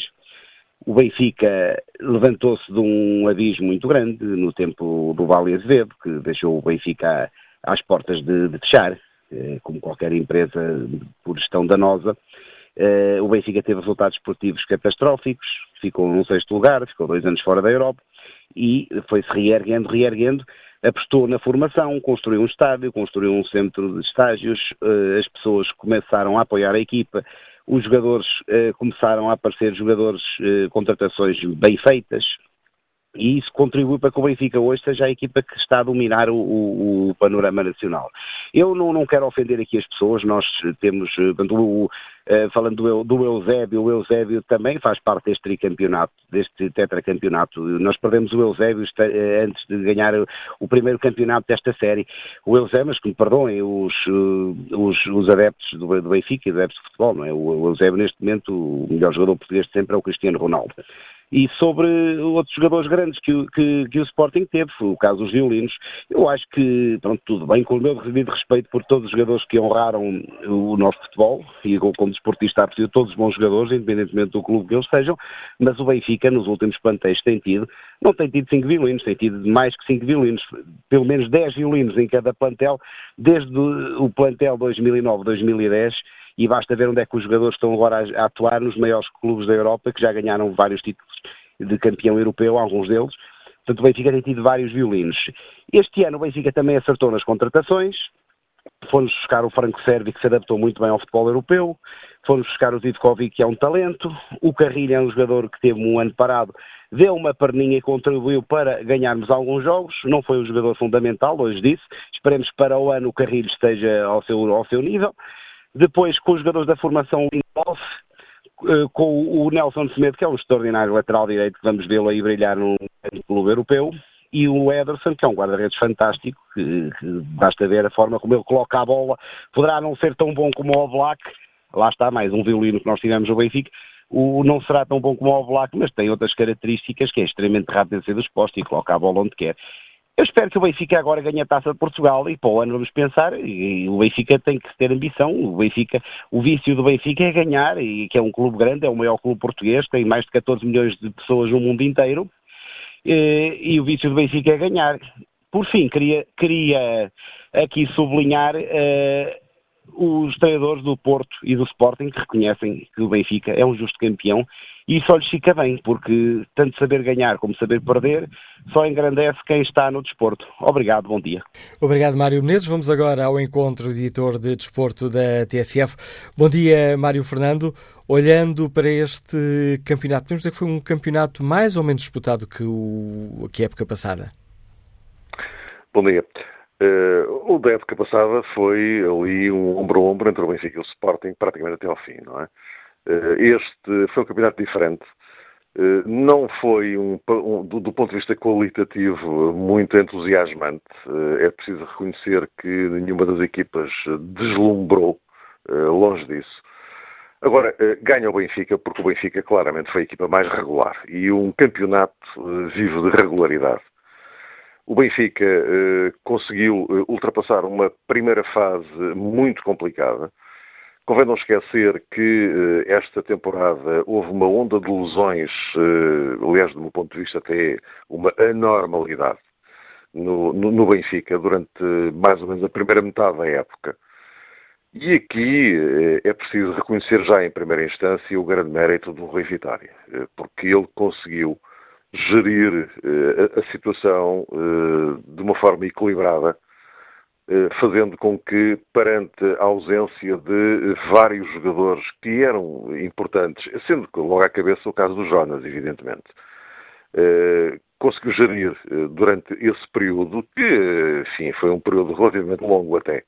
O Benfica levantou-se de um abismo muito grande no tempo do Vale Azevedo, que deixou o Benfica às portas de, de fechar, eh, como qualquer empresa por gestão danosa. Eh, o Benfica teve resultados esportivos catastróficos, ficou no sexto lugar, ficou dois anos fora da Europa e foi-se reerguendo, reerguendo, apostou na formação, construiu um estádio, construiu um centro de estágios, eh, as pessoas começaram a apoiar a equipa, os jogadores eh, começaram a aparecer jogadores, eh, contratações bem feitas, e isso contribui para que o Benfica hoje seja a equipa que está a dominar o, o, o panorama nacional. Eu não, não, quero ofender aqui as pessoas, nós temos, portanto, o, eh, falando do, do, Eusébio, o Eusébio também faz parte deste tricampeonato, deste tetracampeonato. Nós perdemos o Eusébio eh, antes de ganhar o primeiro campeonato desta série. O Eusébio, mas que me perdoem os, eh, os, os adeptos do, do, Benfica e adeptos de futebol, não é? O, o Eusébio, neste momento, o melhor jogador português de sempre é o Cristiano Ronaldo e sobre outros jogadores grandes que, que, que, o Sporting teve, o caso dos violinos. Eu acho que, pronto, tudo bem, com o meu devido respeito por todos os jogadores que honraram o nosso futebol, e como desportista aprecio todos os bons jogadores, independentemente do clube que eles sejam, mas o Benfica, nos últimos plantéis, tem tido, não tem tido cinco violinos, tem tido mais que cinco violinos, pelo menos 10 violinos em cada plantel, desde o plantel 2009-2010, e basta ver onde é que os jogadores estão agora a, atuar nos maiores clubes da Europa, que já ganharam vários títulos de campeão europeu, alguns deles. Portanto, o Benfica tem tido vários violinos. Este ano o Benfica também acertou nas contratações, fomos buscar o Franco Servi, que se adaptou muito bem ao futebol europeu, fomos buscar o Zivkovic, que é um talento, o Carrilho é um jogador que teve um ano parado, deu uma perninha e contribuiu para ganharmos alguns jogos, não foi um jogador fundamental, hoje disse, esperemos que para o ano o Carrilho esteja ao seu, ao seu nível, depois, com os jogadores da formação Lindelof, eh, com o Nelson Semedo, que é um extraordinário lateral direito, que vamos vê-lo aí brilhar num clube europeu, e o Ederson, que é um guarda-redes fantástico, que, que, basta ver a forma como ele coloca a bola, poderá não ser tão bom como o Oblak, lá está mais um violino que nós tivemos no Benfica, o, não será tão bom como o Oblak, mas tem outras características, que é extremamente rápido a ser dos e coloca a bola onde quer. Eu espero que o Benfica agora ganhe a taça de Portugal e para o ano vamos pensar, e o Benfica tem que ter ambição, o Benfica, o vício do Benfica é ganhar, e que é um clube grande, é o maior clube português, tem mais de 14 milhões de pessoas no mundo inteiro, e, e o vício do Benfica é ganhar. Por fim, queria, queria aqui sublinhar uh, os treinadores do Porto e do Sporting que reconhecem que o Benfica é um justo campeão e isso lhes fica bem, porque tanto saber ganhar como saber perder só engrandece quem está no desporto. Obrigado, bom dia. Obrigado, Mário Menezes. Vamos agora ao encontro de editor de desporto da TSF. Bom dia, Mário Fernando. Olhando para este campeonato, podemos dizer que foi um campeonato mais ou menos disputado que, o, que a época passada? Bom dia. Uh, o da época passada foi ali um ombro a ombro entre o Benfica e o Sporting, praticamente até ao fim, não é? Uh, este foi um campeonato diferente. Uh, não foi, um, um, do, ponto de vista qualitativo, muito entusiasmante. é preciso reconhecer que nenhuma das equipas deslumbrou, longe disso. Agora, ganha o Benfica, porque o Benfica claramente foi a equipa mais regular. E um campeonato vivo de regularidade. O Benfica eh, conseguiu eh, ultrapassar uma primeira fase muito complicada. Convém não esquecer que eh, esta temporada houve uma onda de lesões, eh, aliás, do meu ponto de vista, até uma anormalidade no, no, no, Benfica durante mais ou menos a primeira metade da época. E aqui eh, é preciso reconhecer já em primeira instância o grande mérito do Rui Vitória, porque ele conseguiu gerir uh, a, situação de uma forma equilibrada, fazendo com que, perante a ausência de vários jogadores que eram importantes, sendo logo à cabeça o caso do Jonas, evidentemente, conseguiu gerir durante esse período, que, enfim, foi um período relativamente longo até,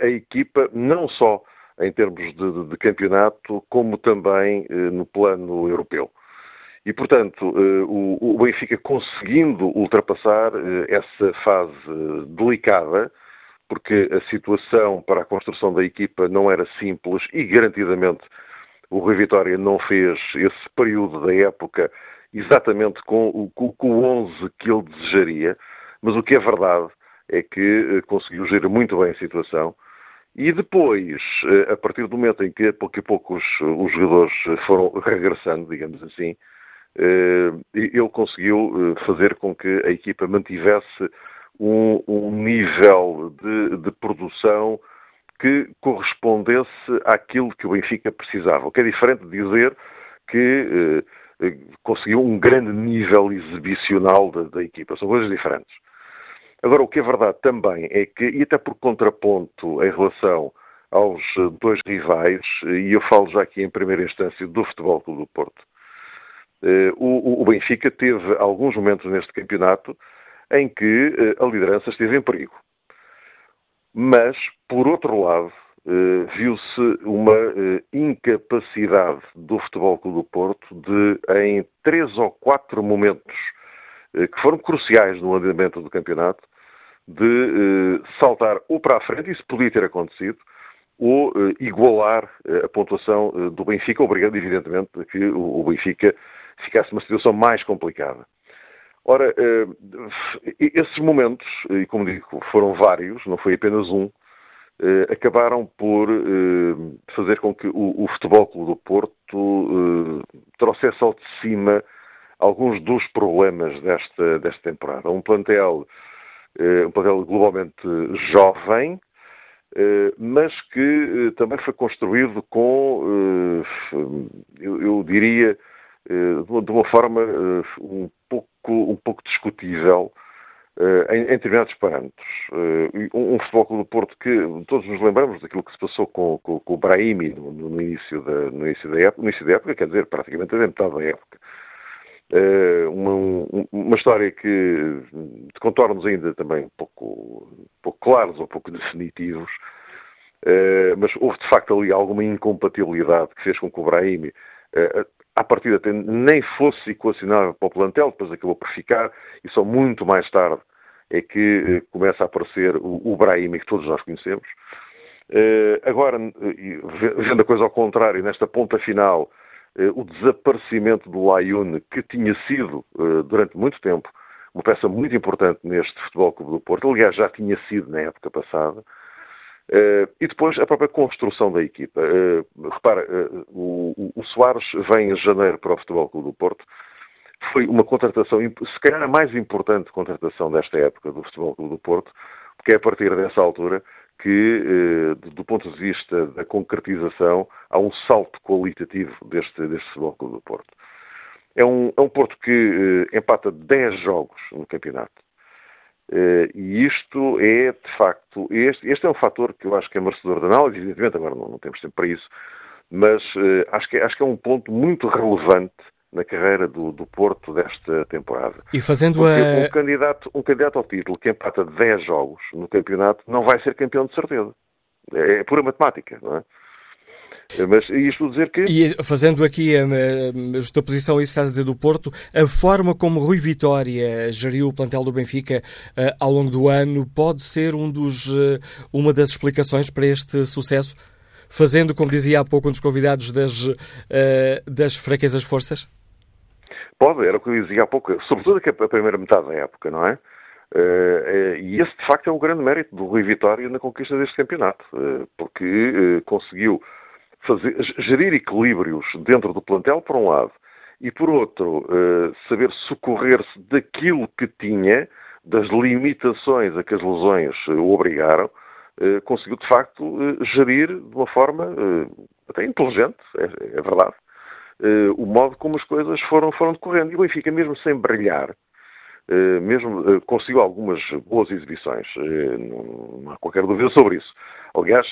a, equipa, não só em termos de, de campeonato, como também no plano europeu. E, portanto, eh, o Benfica conseguindo ultrapassar eh, essa fase delicada, porque a situação para a construção da equipa não era simples e, garantidamente, o Rui Vitória não fez esse período da época exatamente com o, com o 11 que ele desejaria, mas o que é verdade é que eh, conseguiu gerir muito bem a situação. E depois, a partir do momento em que, pouco a pouco, os, os jogadores foram regressando, digamos assim, eh, ele conseguiu eh, fazer com que a equipa mantivesse um, um nível de, de, produção que correspondesse àquilo que o Benfica precisava. O que é diferente de dizer que eh, conseguiu um grande nível exibicional da, da, equipa. São coisas diferentes. Agora, o que é verdade também é que, e até por contraponto em relação aos dois rivais, e eu falo já aqui em primeira instância do Futebol Clube do Porto, eh, o, o Benfica teve alguns momentos neste campeonato em que eh, a liderança esteve em perigo. Mas, por outro lado, eh, viu-se uma incapacidade do Futebol Clube do Porto de, em três ou quatro momentos que foram cruciais no andamento do campeonato, de saltar ou para a frente, isso podia ter acontecido, ou igualar a pontuação do Benfica, obrigando, evidentemente, que o Benfica ficasse uma situação mais complicada. Ora, eh, esses momentos, e como digo, foram vários, não foi apenas um, eh, acabaram por eh, fazer com que o, Futebol Clube do Porto trouxesse ao de cima alguns dos problemas desta, desta temporada. Um plantel, um plantel globalmente jovem, mas que também foi construído com, eu, diria, eh, de uma forma eh, um pouco, um pouco discutível eh, em, determinados parâmetros. Um, futebol clube do Porto que todos nos lembramos daquilo que se passou com, com, com o Brahimi no, no, início da, no, início da época, no início da época, quer dizer, praticamente a metade da época. Uma, uma, história que de contornos ainda também pouco, pouco claros ou pouco definitivos, mas houve de facto ali alguma incompatibilidade que fez com que o Brahimi à partida nem fosse equacionável para o plantel, depois acabou por ficar, e só muito mais tarde é que eh, começa a aparecer o, o Brahimi, que todos nós conhecemos. Uh, agora, vendo a coisa ao contrário, nesta ponta final, o desaparecimento do Layun, que tinha sido, durante muito tempo, uma peça muito importante neste Futebol Clube do Porto, aliás, já tinha sido na época passada, e depois a própria construção da equipa. Uh, repara, uh, o, o, Soares vem em janeiro para o Futebol Clube do Porto. Foi uma contratação, se calhar a mais importante contratação desta época do Futebol Clube do Porto, porque é a partir dessa altura que, do ponto de vista da concretização, há um salto qualitativo deste, deste Futebol Clube do Porto. É um, é um Porto que empata 10 jogos no campeonato. Uh, e isto é, de facto, este, este, é um fator que eu acho que é merecedor de análise, evidentemente, agora não, não temos tempo para isso, mas uh, acho, que, acho que é um ponto muito relevante na carreira do, do Porto desta temporada. E fazendo Porque a... um candidato, um candidato ao título que empata 10 jogos no campeonato não vai ser campeão de certeza. É, é pura matemática, não é? Mas isto dizer que. E fazendo aqui a, a justaposição a isso que estás a dizer do Porto, a forma como Rui Vitória geriu o plantel do Benfica uh, ao longo do ano pode ser um dos, uh, uma das explicações para este sucesso? Fazendo, como dizia há pouco um dos convidados, das, uh, das fraquezas forças? Pode, era o que eu dizia há pouco, sobretudo a primeira metade da época, não é? Uh, e esse, de facto, é o grande mérito do Rui Vitória na conquista deste campeonato, uh, porque conseguiu fazer, gerir equilíbrios dentro do plantel, por um lado, e por outro, saber socorrer-se daquilo que tinha, das limitações a que as lesões o obrigaram, conseguiu, de facto, gerir de uma forma até inteligente, é, é verdade, uh, o modo como as coisas foram, foram decorrendo. E o Benfica, mesmo sem brilhar, uh, mesmo uh, conseguiu algumas boas exibições, não, não, há qualquer dúvida sobre isso. Aliás,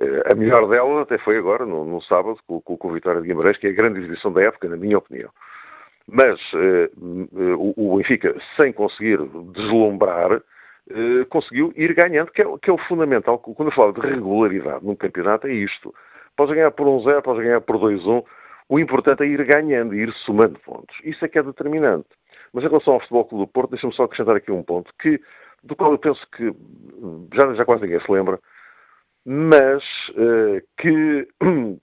a melhor delas até foi agora, no, no sábado, com, com, o Vitória de Guimarães, que é a grande exibição da época, na minha opinião. Mas o, o Benfica, sem conseguir deslumbrar, conseguiu ir ganhando, que é, que é, o fundamental. Quando eu falo de regularidade num campeonato, é isto. Podes ganhar por 1-0, um podes ganhar por 2-1, um, o importante é ir ganhando, ir somando pontos. Isso é que é determinante. Mas em relação ao Futebol Clube do Porto, deixa-me só acrescentar aqui um ponto que, do qual eu penso que já, já quase ninguém se lembra, mas uh, que <clears throat>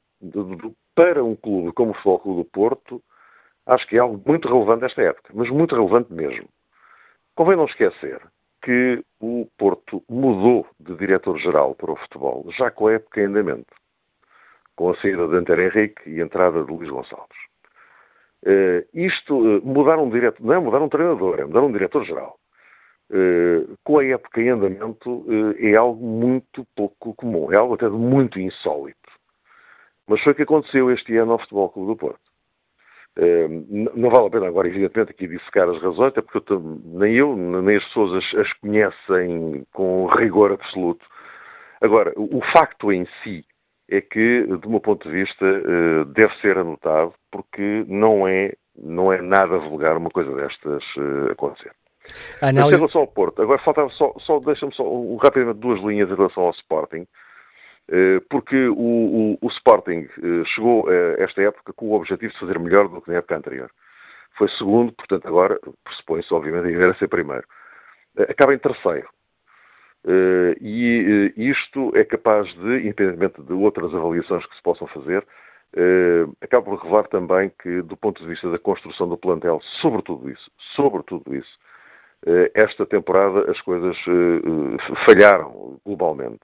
para um clube como o Futebol Clube do Porto, acho que é algo muito relevante esta época, mas muito relevante mesmo. Convém não esquecer que o Porto mudou de diretor-geral para o futebol já com a época em andamento com a saída de Antero Henrique e a entrada de Luís Gonçalves. Uh, isto, uh, mudar um diretor, não é mudar um treinador, é mudar um diretor-geral. Uh, com a época em andamento, é algo muito pouco comum, é algo até muito insólito. Mas foi o que aconteceu este ano ao Futebol Clube do Porto. não vale a pena agora, evidentemente, aqui dissecar as razões, até porque eu, nem eu, nem as pessoas as, as conhecem com rigor absoluto. Agora, o facto em si é que, do meu ponto de vista, eh, deve ser anotado, porque não é, não é nada vulgar uma coisa destas eh, acontecer. Análise... Mas em relação ao Porto, agora faltava só, só deixa-me só rapidamente duas linhas em relação ao Sporting, eh, porque o, o, o Sporting chegou a esta época com o objetivo de fazer melhor do que na época anterior. Foi segundo, portanto agora pressupõe-se obviamente ir a ser primeiro. Acaba em terceiro. E isto é capaz de, independentemente de outras avaliações que se possam fazer, uh, acaba por revelar também que, do ponto de vista da construção do plantel, sobre tudo isso, sobre tudo isso, esta temporada as coisas falharam globalmente.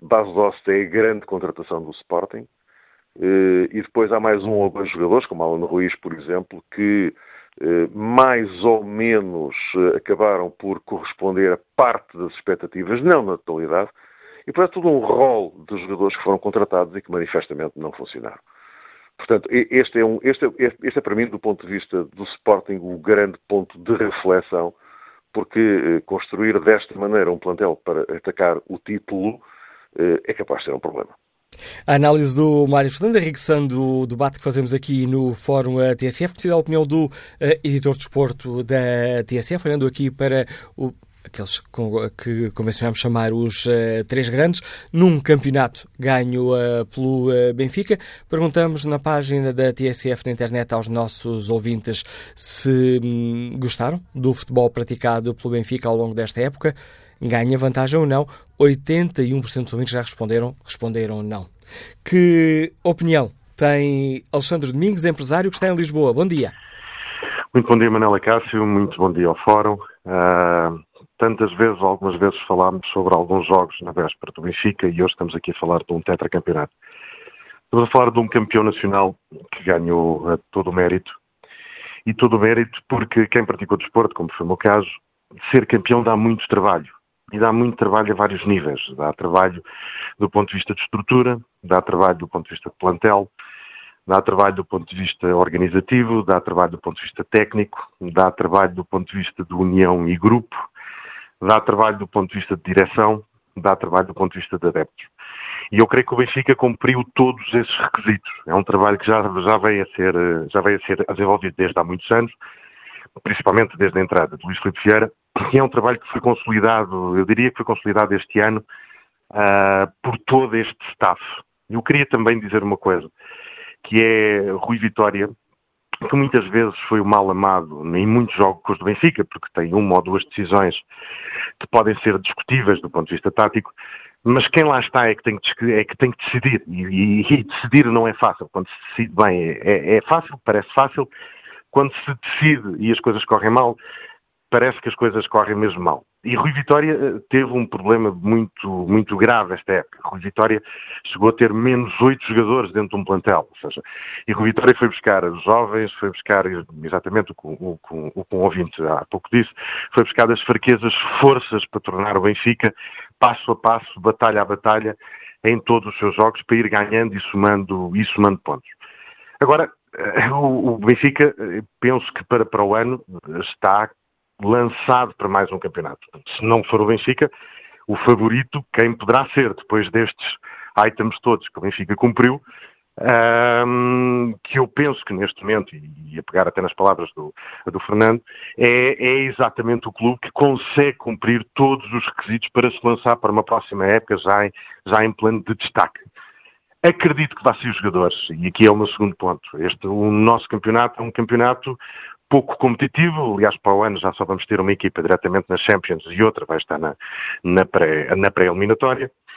Base Dost é a grande contratação do Sporting, e depois há mais um ou dois jogadores, como Alan Ruiz, por exemplo, que eh, mais ou menos eh, acabaram por corresponder a parte das expectativas, não na totalidade, e para todo um rol de jogadores que foram contratados e que manifestamente não funcionaram. Portanto, este é, um, este, é, este é para mim, do ponto de vista do Sporting, o grande ponto de reflexão, porque eh, construir desta maneira um plantel para atacar o título é capaz de ser um problema. A análise do Mário Fernando, enriquecendo o debate que fazemos aqui no Fórum TSF, precisa da opinião do uh, editor de desporto da TSF, olhando aqui para o, aqueles que convencionamos chamar os uh, três grandes, num campeonato ganho uh, pelo uh, Benfica. Perguntamos na página da TSF na internet aos nossos ouvintes se um, gostaram do futebol praticado pelo Benfica ao longo desta época ganha vantagem ou não. 81% dos ouvintes já responderam, responderam não. Que opinião tem Alexandre Domingos, empresário que está em Lisboa? Bom dia. Muito bom dia, Manela Cássio. Muito bom dia ao Fórum. Uh, tantas vezes, algumas vezes, falámos sobre alguns jogos na véspera do Benfica e hoje estamos aqui a falar de um tetracampeonato. Estamos a falar de um campeão nacional que ganhou uh, todo o mérito. E todo o mérito porque quem praticou desporto, como foi o meu caso, ser campeão dá muito trabalho e dá muito trabalho a vários níveis. Dá trabalho do ponto de vista de estrutura, dá trabalho do ponto de vista de plantel, dá trabalho do ponto de vista organizativo, dá trabalho do ponto de vista técnico, dá trabalho do ponto de vista de união e grupo, dá trabalho do ponto de vista de direção, dá trabalho do ponto de vista de adeptos. E eu creio que o Benfica cumpriu todos esses requisitos. É um trabalho que já, já, veio, a ser, já veio a ser desenvolvido desde há muitos anos, principalmente desde a entrada de Luís Filipe Vieira, e é um trabalho que foi consolidado, eu diria que foi consolidado este ano, uh, por todo este staff. Eu queria também dizer uma coisa, que é Rui Vitória, que muitas vezes foi o mal amado em muitos jogos do Benfica, porque tem uma ou duas decisões que podem ser discutíveis do ponto de vista tático, mas quem lá está é que tem que, é que, tem que decidir, e, e, decidir não é fácil. Quando se decide bem é, é fácil, parece fácil, quando se decide e as coisas correm mal, parece que as coisas correm mesmo mal. E Rui Vitória eh, teve um problema muito, muito grave esta época. Rui Vitória chegou a ter menos oito jogadores dentro de um plantel. Ou seja, e Rui Vitória foi buscar jovens, foi buscar exatamente o que o, o, o, ouvinte há pouco disse, foi buscar as fraquezas forças para tornar o Benfica, passo a passo, batalha a batalha, em todos os seus jogos, para ir ganhando e somando, e somando pontos. Agora, eh, o Benfica, eh, penso que para, para o ano está lançado para mais um campeonato. Se não for o Benfica, o favorito, quem poderá ser, depois destes items todos que o Benfica cumpriu, um, que eu penso que neste momento, e a pegar até nas palavras do, do Fernando, é, é, exatamente o clube que consegue cumprir todos os requisitos para se lançar para uma próxima época já em, já em plano de destaque. Acredito que vai ser os jogadores, e aqui é o meu segundo ponto. Este, o nosso campeonato é um campeonato pouco competitivo. Aliás, para o ano já só vamos ter uma equipa diretamente nas Champions e outra vai estar na, na pré-eliminatória. Pré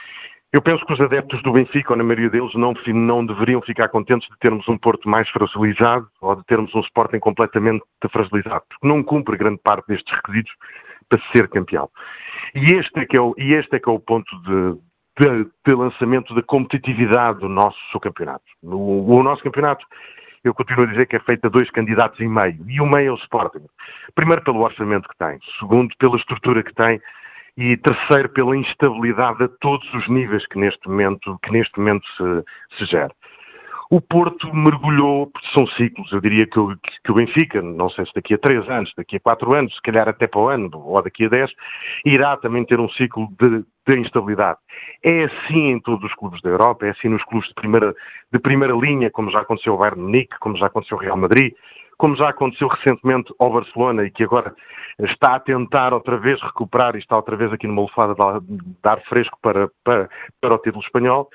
eu penso que os adeptos do Benfica, ou na maioria deles, não, não deveriam ficar contentes de termos um Porto mais fragilizado ou de termos um Sporting completamente fragilizado, porque não cumpre grande parte destes requisitos para ser campeão. E este é que é o, e este é, que é o ponto de, de, de lançamento da competitividade do nosso campeonato. O, o nosso campeonato eu continuo a dizer que é feito a dois candidatos e meio. E o meio é o Sporting. Primeiro, pelo orçamento que tem. Segundo, pela estrutura que tem. E terceiro, pela instabilidade a todos os níveis que neste momento, que neste momento se, se gera. O Porto mergulhou, são ciclos, eu diria que que o, Benfica, não sei se daqui a três anos, daqui a quatro anos, se calhar até para o ano, ou daqui a dez, irá também ter um ciclo de, de instabilidade. É assim em todos os clubes da Europa, é assim nos clubes de primeira, de primeira linha, como já aconteceu ao Bayern Munique, como já aconteceu ao Real Madrid, como já aconteceu recentemente ao Barcelona e que agora está a tentar outra vez recuperar e está outra vez aqui numa lufada de dar fresco para, para, para o título espanhol.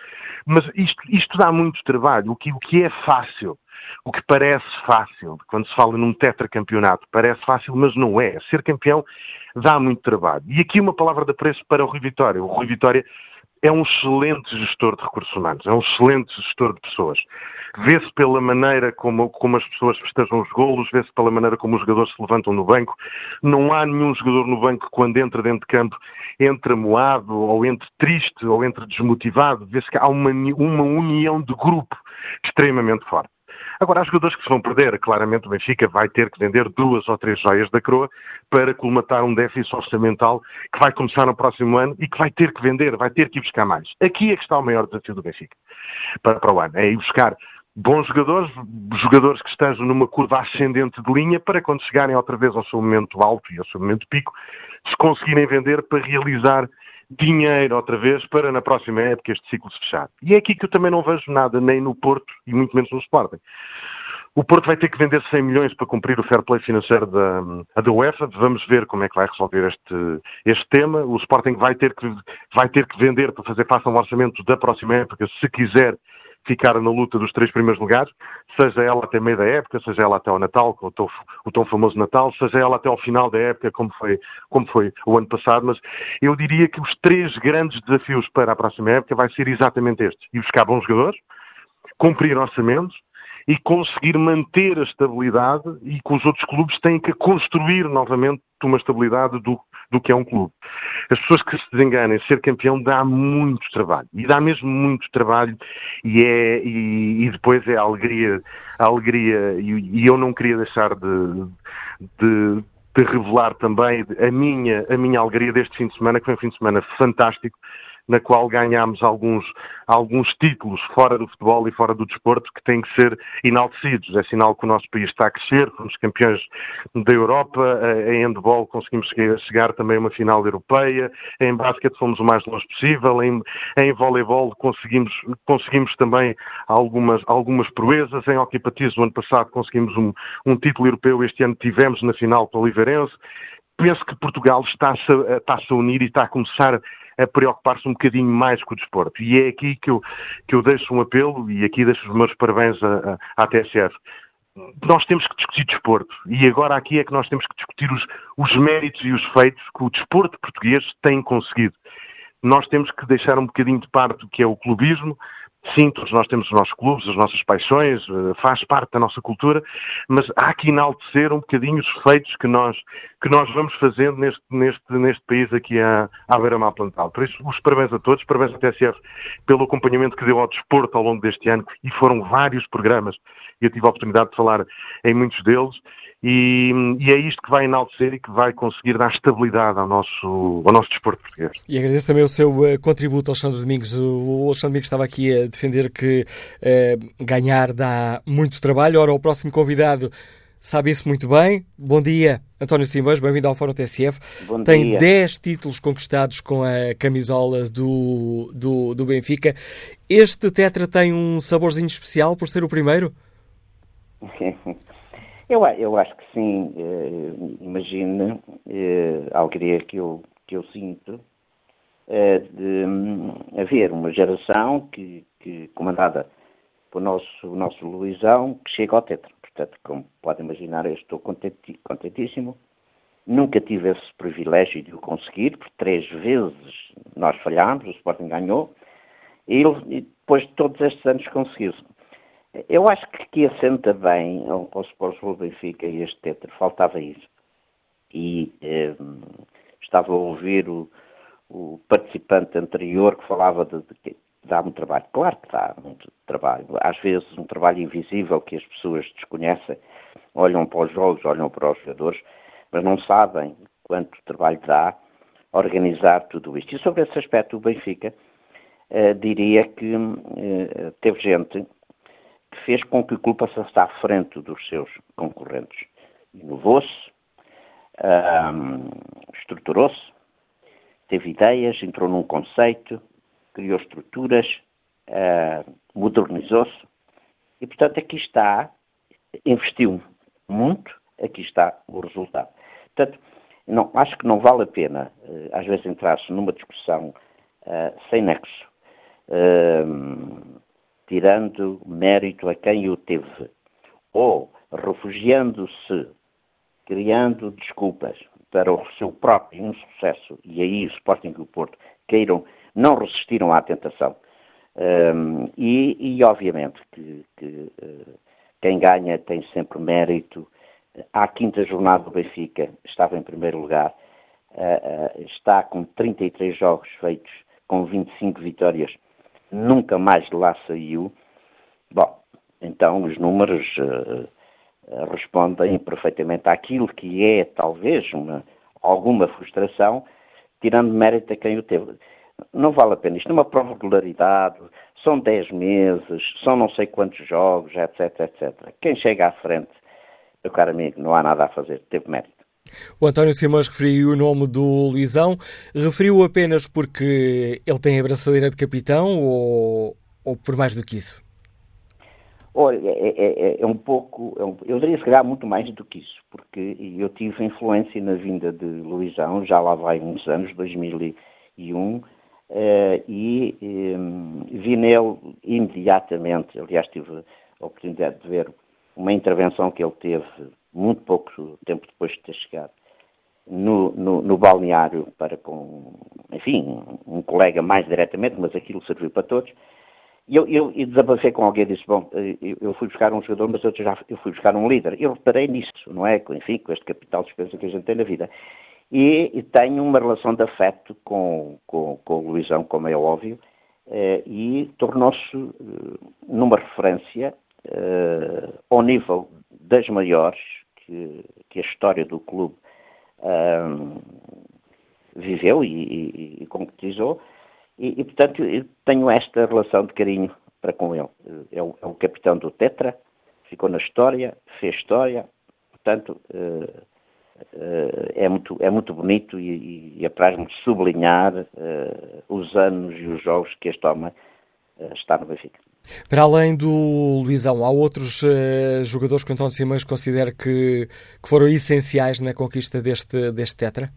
Mas isto, isto dá muito trabalho. O que, o que é fácil, o que parece fácil, quando se fala num tetracampeonato, parece fácil, mas não é. Ser campeão dá muito trabalho. E aqui uma palavra de apreço para o Rui Vitória. O Rui Vitória é um excelente gestor de recursos humanos, é um excelente gestor de pessoas. Vê-se pela maneira como, como as pessoas festejam os golos, vê-se pela maneira como os jogadores se levantam no banco. Não há nenhum jogador no banco que, quando entra dentro de campo, entra moado, ou entre triste, ou entre desmotivado. Vê-se que há uma, uma união de grupo extremamente forte. Agora, há jogadores que se vão perder. Claramente o Benfica vai ter que vender duas ou três joias da coroa para colmatar um déficit orçamental que vai começar no próximo ano e que vai ter que vender, vai ter que ir buscar mais. Aqui é que está o maior desafio do Benfica para, para o ano. É ir buscar bons jogadores, jogadores que estejam numa curva ascendente de linha para quando chegarem outra vez ao seu momento alto e ao seu momento pico, se conseguirem vender para realizar dinheiro outra vez para na próxima época este ciclo se fechar. E é aqui que eu também não vejo nada, nem no Porto e muito menos no Sporting. O Porto vai ter que vender 100 milhões para cumprir o fair play financeiro da, da UEFA. Vamos ver como é que vai resolver este, este tema. O Sporting vai ter, que, vai ter que vender para fazer face ao orçamento da próxima época, se quiser ficar na luta dos três primeiros lugares, seja ela até meio da época, seja ela até ao Natal, tão, o tão famoso Natal, seja ela até ao final da época, como foi, como foi o ano passado, mas eu diria que os três grandes desafios para a próxima época vai ser exatamente estes. E buscar bons jogadores, cumprir orçamentos e conseguir manter a estabilidade e que os outros clubes têm que construir novamente uma estabilidade do, do que é um clube. As pessoas que se desenganem, ser campeão dá muito trabalho. E dá mesmo muito trabalho e, é, e, e depois é a alegria, a alegria e, e eu não queria deixar de, de, de revelar também a minha, a minha alegria deste fim de semana, que foi um fim de semana fantástico na qual ganhámos alguns, alguns títulos fora do futebol e fora do desporto que têm que ser enaltecidos. É sinal que o nosso país está a crescer, fomos campeões da Europa, eh, em handball conseguimos chegar também a uma final europeia, em basquete fomos o mais longe possível, em, em voleibol conseguimos, conseguimos também algumas, algumas proezas, em hockey patismo ano passado conseguimos um, um título europeu, este ano tivemos na final para o Oliveirense, penso que Portugal está-se está a unir e está a começar a preocupar-se um bocadinho mais com o desporto. E é aqui que eu, que eu deixo um apelo, e aqui deixo os meus parabéns à, à TSF. Nós temos que discutir desporto, e agora aqui é que nós temos que discutir os, os méritos e os feitos que o desporto português tem conseguido. Nós temos que deixar um bocadinho de parte o que é o clubismo, Sim, todos nós temos os nossos clubes, as nossas paixões, eh, faz parte da nossa cultura, mas há que enaltecer um bocadinho os feitos que nós, que nós vamos fazendo neste, neste, neste país aqui à, à beira-mar plantal. Por isso, os parabéns a todos, parabéns à TSF pelo acompanhamento que deu ao desporto ao longo deste ano, e foram vários programas, e eu tive a oportunidade de falar em muitos deles, e, e, é isto que vai enaltecer e que vai conseguir dar estabilidade ao nosso, ao nosso desporto português. E agradeço também o seu uh, contributo, Alexandre Domingos. O Alexandre Domingos estava aqui a defender que uh, ganhar dá muito trabalho. Ora, o próximo convidado sabe isso muito bem. Bom dia, António Simões, bem-vindo ao Fórum TSF. Bom Tem dia. 10 títulos conquistados com a camisola do, do, do Benfica. Este tetra tem um saborzinho especial por ser o primeiro? <laughs> Eu, eu acho que sim. Uh, imagine uh, a alegria que eu, que eu sinto uh, de um, haver uma geração que, que comandada pelo nosso, nosso Luizão que chega ao tetra. Portanto, como pode imaginar, eu estou contentíssimo. Nunca tive esse privilégio de o conseguir, porque três vezes nós falhámos, o Sporting ganhou, e, e depois de todos estes anos conseguiu-se. Eu acho que aqui assenta bem ao, Sport Benfica e este tetra, faltava isso. E eh, estava a ouvir o, o, participante anterior que falava de, de que dá muito trabalho. Claro que dá muito trabalho. Às vezes um trabalho invisível que as pessoas desconhecem, olham para os jogos, olham para os jogadores, mas não sabem quanto trabalho dá organizar tudo isto. E sobre esse aspecto, o Benfica eh, diria que eh, teve gente fez com que o clube passasse à frente dos seus concorrentes. Inovou-se, um, estruturou-se, teve ideias, entrou num conceito, criou estruturas, uh, modernizou-se e, portanto, aqui está, investiu muito, aqui está o resultado. Portanto, não, acho que não vale a pena, uh, às vezes, entrar-se numa discussão uh, sem nexo. Uh, tirando mérito a quem o teve, ou refugiando-se, criando desculpas para o seu próprio insucesso, e aí o Sporting e o Porto queiram, não resistiram à tentação. Um, e, e, obviamente que, que uh, quem ganha tem sempre mérito. À quinta jornada do Benfica estava em primeiro lugar, uh, uh, está com 33 jogos feitos, com 25 vitórias nunca mais lá saiu. Bom, então os números uh, respondem perfeitamente àquilo que é talvez uma, alguma frustração, tirando mérito a quem o teve. Não vale a pena. Isto é uma prova de regularidade, são 10 meses, são não sei quantos jogos, etc, etc. Quem chega à frente, meu caro amigo, não há nada a fazer, teve mérito. O António Simões referiu o nome do Luizão. Referiu apenas porque ele tem a braçadeira de capitão ou, ou por mais do que isso? Olha, é, é, é, é um pouco, é um, eu diria se calhar muito mais do que isso, porque eu tive influência na vinda de Luizão, já lá vai uns anos, 2001, Uh, e um, vi nele imediatamente, aliás tive a oportunidade de ver uma intervenção que ele teve muito pouco tempo depois de ter chegado, no, no, no balneário para com, enfim, um, colega mais diretamente, mas aquilo serviu para todos. E eu, eu, eu desabafei com alguém e disse, bom, eu, eu, fui buscar um jogador, mas eu já eu fui buscar um líder. Eu reparei nisso, não é? Enfim, com este capital de despesa que a gente tem na vida. E, e tenho uma relação de afeto com, com, com o Luizão, como é óbvio, eh, e tornou-se eh, numa referência eh, ao nível das maiores que, que a história do clube um, viveu e, e, e, concretizou. E, e, portanto, tenho esta relação de carinho para com ele. É o, é o, capitão do Tetra, ficou na história, fez história, portanto, uh, é, muito, é muito bonito e, e apraz-me sublinhar uh, os anos e os jogos que este homem está no Benfica. Para além do Luizão, há outros jogadores que o António Simões considera que, que foram essenciais na conquista deste, deste Tetra?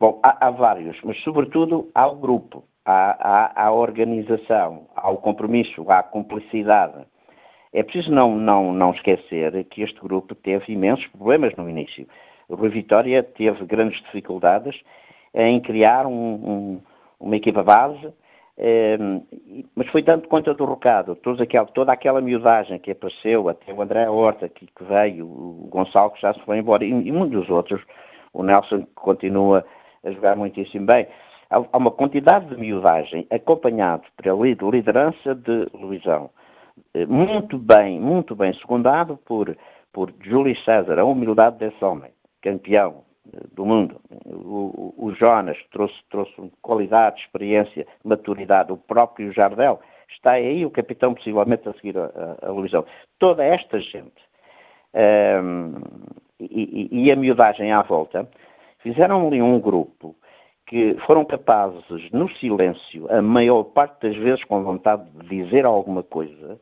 Bom, há, há vários, mas sobretudo há o grupo, há, há, há, a organização, há o compromisso, há a cumplicidade. É preciso não, não, não esquecer que este grupo teve imensos problemas no início. O Rui Vitória teve grandes dificuldades em criar um, um, uma equipa base, eh, mas foi tanto conta do recado. Toda aquela, miudagem que apareceu, até o André Horta que, que veio, o Gonçalo que já se foi embora, e, e muitos outros, o Nelson que continua a jogar muitíssimo bem. Há uma quantidade de miudagem acompanhado pela liderança de Luizão, eh, muito bem, muito bem secundado por, por Júlio César, a humildade desse homem, campeão do mundo. O, o, Jonas trouxe, trouxe qualidade, experiência, maturidade. O próprio Jardel está aí, o capitão possivelmente a seguir a, a, Luizão. Toda esta gente um, ehm, e, e, a miudagem à volta fizeram ali um grupo que foram capazes, no silêncio, a maior parte das vezes com vontade de dizer alguma coisa,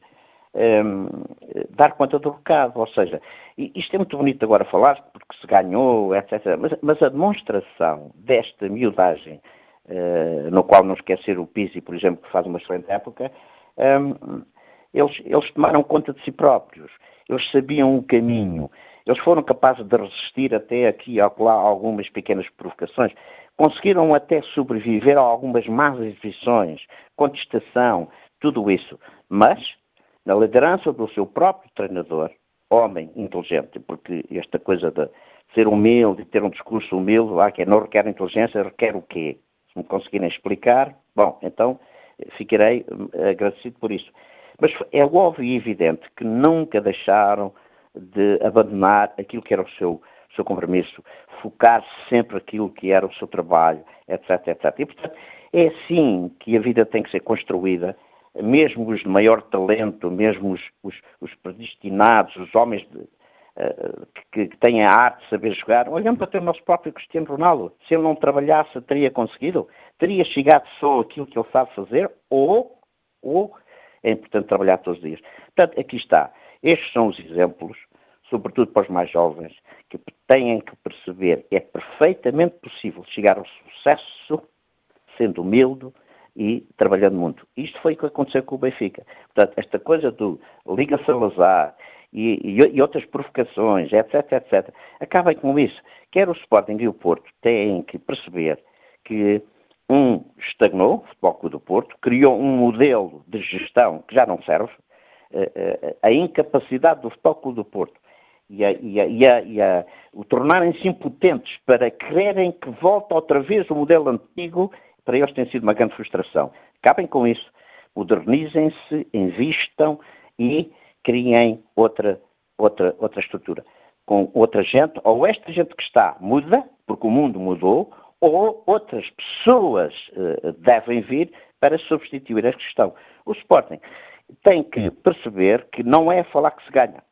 um, ehm, dar conta do recado. Ou seja, isto é muito bonito agora falar, porque se ganhou, etc. Mas, mas a demonstração desta miudagem, uh, no qual não esquecer o Pizzi, por exemplo, que faz uma excelente época, um, ehm, eles, eles tomaram conta de si próprios, eles sabiam o caminho, eles foram capazes de resistir até aqui e acolá algumas pequenas provocações. Conseguiram até sobreviver a algumas más exibições, contestação, tudo isso. Mas, na liderança do seu próprio treinador, homem inteligente, porque esta coisa de ser humilde, de ter um discurso humilde, lá que não requer inteligência, requer o quê? Se me conseguirem explicar, bom, então ficarei eh, agradecido por isso. Mas é óbvio e evidente que nunca deixaram de abandonar aquilo que era o seu, seu compromisso, focar sempre aquilo que era o seu trabalho, etc, etc. E, portanto, é assim que a vida tem que ser construída, mesmo os de maior talento, mesmo os, os, os predestinados, os homens de, uh, que, que, têm a arte de saber jogar, olhando para o nosso próprio Cristiano Ronaldo, se ele não trabalhasse, teria conseguido? Teria chegado só aquilo que ele sabe fazer? Ou, ou é importante trabalhar todos os dias? Portanto, aqui está. Estes são os exemplos sobretudo para os mais jovens, que têm que perceber que é perfeitamente possível chegar ao sucesso sendo humilde e trabalhando muito. Isto foi o que aconteceu com o Benfica. Portanto, esta coisa do Liga Salazar e, e, e outras provocações, etc, etc, acabem com isso. Quer o Sporting e o Porto têm que perceber que um estagnou, o Futebol Clube do Porto, criou um modelo de gestão que já não serve, eh, eh, a incapacidade do Futebol Clube do Porto e, a, e, a, e, a, e a, o tornarem-se impotentes para quererem que volte outra vez o modelo antigo, para eles tem sido uma grande frustração. Acabem com isso, modernizem-se, invistam e criem outra, outra, outra estrutura. Com outra gente, ou esta gente que está muda, porque o mundo mudou, ou outras pessoas uh, devem vir para substituir a questão. O Sporting tem que perceber que não é falar que se ganha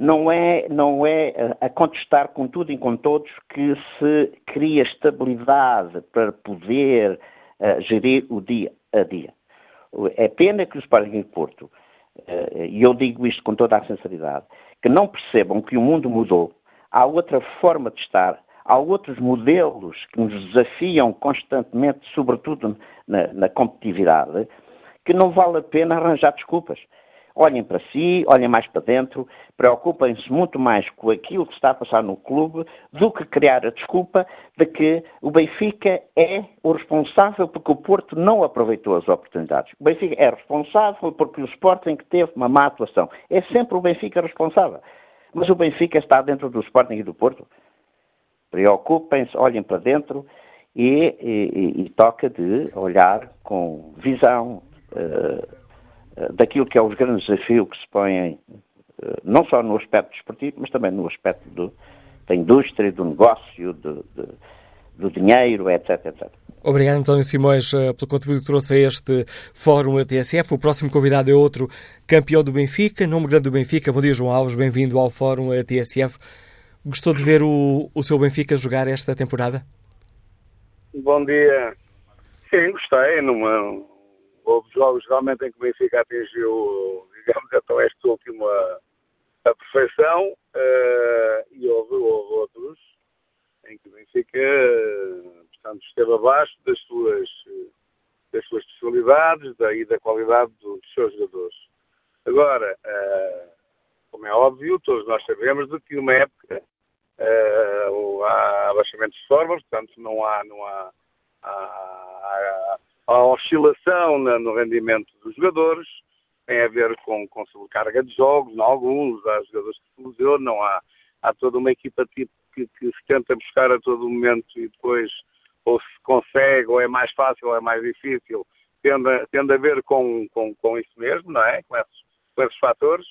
não é, não é a contestar com tudo e com todos que se cria estabilidade para poder uh, gerir o dia a dia. É pena que os Sporting Porto, uh, e eu digo isto com toda a sinceridade, que não percebam que o mundo mudou, há outra forma de estar, há outros modelos que nos desafiam constantemente, sobretudo na, na competitividade, que não vale a pena arranjar desculpas olhem para si, olhem mais para dentro, preocupem-se muito mais com aquilo que está a passar no clube do que criar a desculpa de que o Benfica é o responsável porque o Porto não aproveitou as oportunidades. O Benfica é responsável porque o Sporting teve uma má atuação. É sempre o Benfica responsável. Mas o Benfica está dentro do Sporting e do Porto. Preocupem-se, olhem para dentro e, e, e, toca de olhar com visão. Uh, daquilo que é os grandes desafios que se põem, eh, não só no aspecto desportivo, mas também no aspecto do, da indústria, do negócio, do, do, do dinheiro, etc, etc. Obrigado, António Simões, eh, pelo contributo que trouxe a este Fórum ATSF. O próximo convidado é outro campeão do Benfica, nome grande do Benfica. Bom dia, João Alves, bem-vindo ao Fórum ATSF. Gostou de ver o, o seu Benfica jogar esta temporada? Bom dia. Sim, gostei. Numa, houve jogos realmente em que o Benfica atingiu, digamos, até esta última a perfeição uh, e houve, houve outros em que o Benfica portanto, esteve abaixo das suas, das suas especialidades da, e da qualidade dos seus jogadores. Agora, uh, como é óbvio, todos nós sabemos de que uma época uh, há abaixamentos de formas, portanto não há, não há, há, há, há oscilação no rendimento dos jogadores, tem a ver com, com sobrecarga de jogos, em alguns, há jogadores que se lesionam, há, há toda uma equipa tipo que, que se tenta buscar a todo momento e depois ou se consegue, ou é mais fácil, ou é mais difícil, a, tende a ver com, com, com isso mesmo, não é? Com esses, com esses fatores.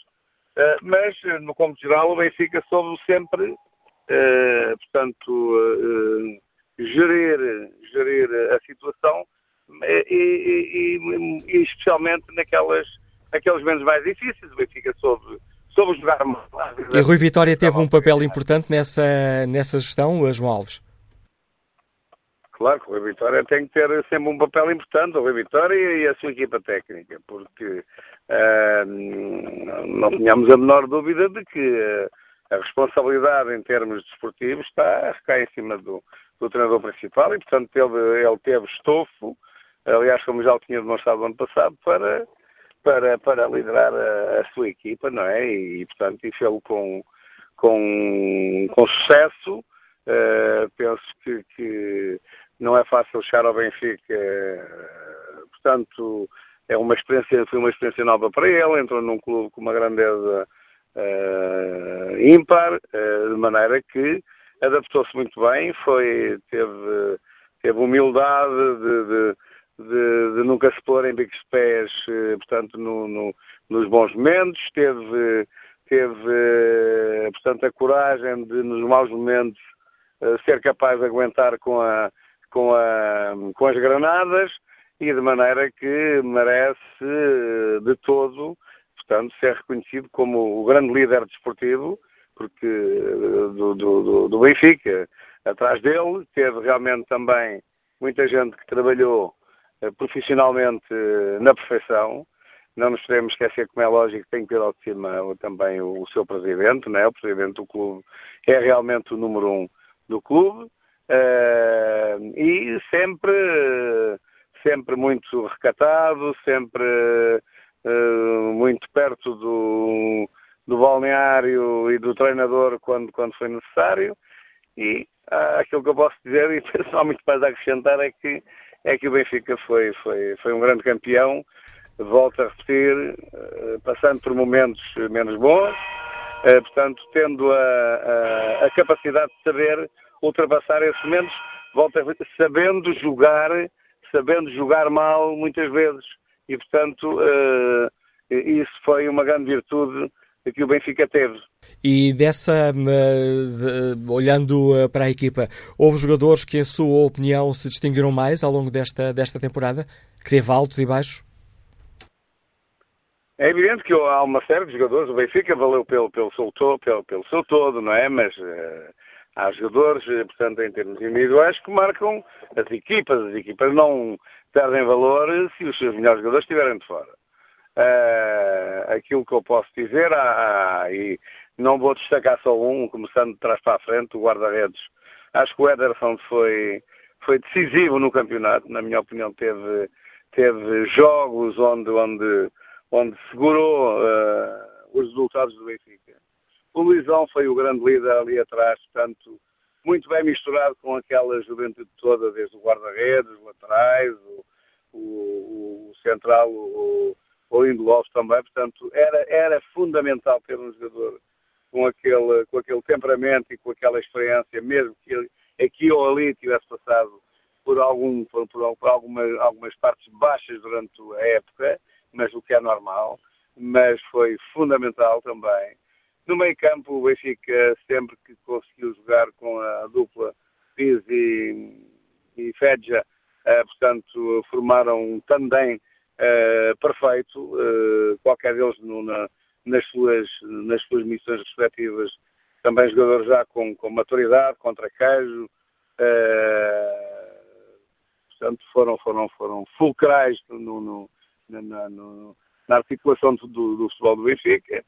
Uh, mas, no como geral, o Benfica soube sempre, uh, portanto, uh, gerir, gerir a situação e, e, e, e, especialmente naquelas, naqueles momentos mais difíceis. O Benfica soube, soube jogar mal. E Rui Vitória teve um papel importante nessa, nessa gestão, João Alves? Claro que o Rui Vitória tem que ter sempre um papel importante, o Rui Vitória e a sua equipa técnica, porque uh, não tenhamos a menor dúvida de que uh, a responsabilidade em termos desportivos está cá em cima do, do treinador principal e, portanto, ele, ele teve estofo, aliás, como já o tinha demonstrado no ano passado, para, para, para liderar a, a sua equipa, não é? E, portanto, e fê-lo com, com, com sucesso. Uh, penso que, que não é fácil chegar ao Benfica, portanto, é uma experiência, foi uma experiência nova para ele, entrou num clube com uma grandeza uh, ímpar, de maneira que adaptou-se muito bem, foi, teve, teve humildade de, de, de, de nunca se pôr em bicos de pés, uh, portanto, no, no, nos bons momentos, teve, teve, portanto, a coragem de, nos maus momentos, ser capaz de aguentar com a com, a, com as granadas e de maneira que merece de todo, portanto, ser reconhecido como o grande líder desportivo, porque do, do, do Benfica. Atrás dele teve realmente também muita gente que trabalhou eh, profissionalmente eh, na perfeição. Não nos podemos esquecer, como é lógico, tem que ter ao de cima também o, seu presidente, né? o presidente do clube é realmente o número um do clube. Uh, e sempre, sempre muito recatado, sempre muito perto do, do balneário e do treinador quando, quando foi necessário. E uh, aquilo que eu posso dizer, <laughs> e pessoal muito mais a acrescentar, é que, é que o Benfica foi, foi, foi um grande campeão. Volto a repetir, passando por momentos menos bons, portanto, tendo a, a, a capacidade de saber ultrapassar esses momentos, volta sabendo jogar, sabendo jogar mal muitas vezes. E, portanto, uh, isso foi uma grande virtude que o Benfica teve. E dessa, olhando uh, para a equipa, houve jogadores que, em sua opinião, se distinguiram mais ao longo desta, desta temporada? Que teve altos e baixos? É evidente que há uma série de jogadores, o Benfica valeu pelo, pelo, seu, todo, pelo, pelo seu todo, não é? Mas uh, há jogadores, eh, portanto, em termos individuais, que marcam as equipas. As equipas não perdem valor se os seus melhores jogadores estiverem de fora. Uh, aquilo que eu posso dizer, há, há, e não vou destacar só um, começando de trás para a frente, o guarda-redes. Acho que o Ederson foi, foi decisivo no campeonato, na minha opinião, teve, teve jogos onde, onde, onde segurou uh, os resultados do Benfica. O Luizão foi o grande líder ali atrás, portanto, muito bem misturado com aquela juventude toda, desde o guarda-redes, os laterais, o, o, o central, o, o Lindelof também, portanto, era, era fundamental ter um jogador com aquele, com aquele temperamento e com aquela experiência, mesmo que ele, aqui ou ali tivesse passado por, algum, por, por, por alguma, algumas partes baixas durante a época, mas o que é normal, mas foi fundamental também. No meio campo, o Benfica, sempre que conseguiu jogar com a dupla Pizzi e, e Fedja, portanto, formaram um tandem uh, perfeito, uh, qualquer deles no, na, nas, suas, nas suas missões respectivas, também jogadores já com, com maturidade, com traquejo, uh, portanto, foram, foram, foram fulcrais no, no, na, no, na, articulação do, do, futebol do Benfica.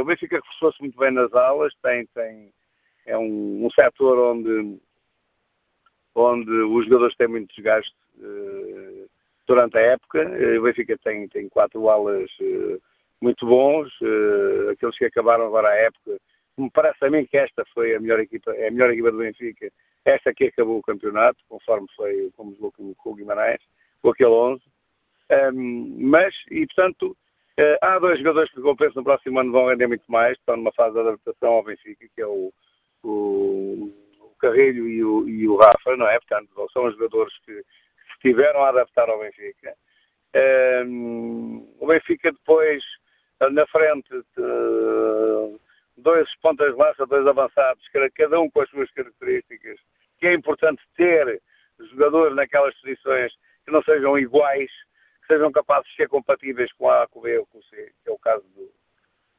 o Benfica reforçou-se muito bem nas alas, tem, tem, é um, um setor onde, onde os jogadores têm muito desgaste uh, durante a época. Uh, o Benfica tem, tem quatro alas uh, muito bons, aqueles que acabaram agora a época. Me parece a mim que esta foi a melhor equipa, é a melhor equipa do Benfica, esta que acabou o campeonato, conforme foi como jogou com, o Guimarães, com aquele 11. Um, mas, e portanto, há dois jogadores que eu penso no próximo ano vão render muito mais, estão numa fase de adaptação ao Benfica, que é o, o, o Carrilho e o, e o, Rafa, não é? Portanto, são os jogadores que, se estiveram a adaptar ao Benfica. Um, o Benfica depois, na frente, dois pontas de lança, dois avançados, cada um com as suas características, que é importante ter jogadores naquelas posições que não sejam iguais, que sejam capazes de ser compatíveis com a A, com o B ou com C, que é o caso do,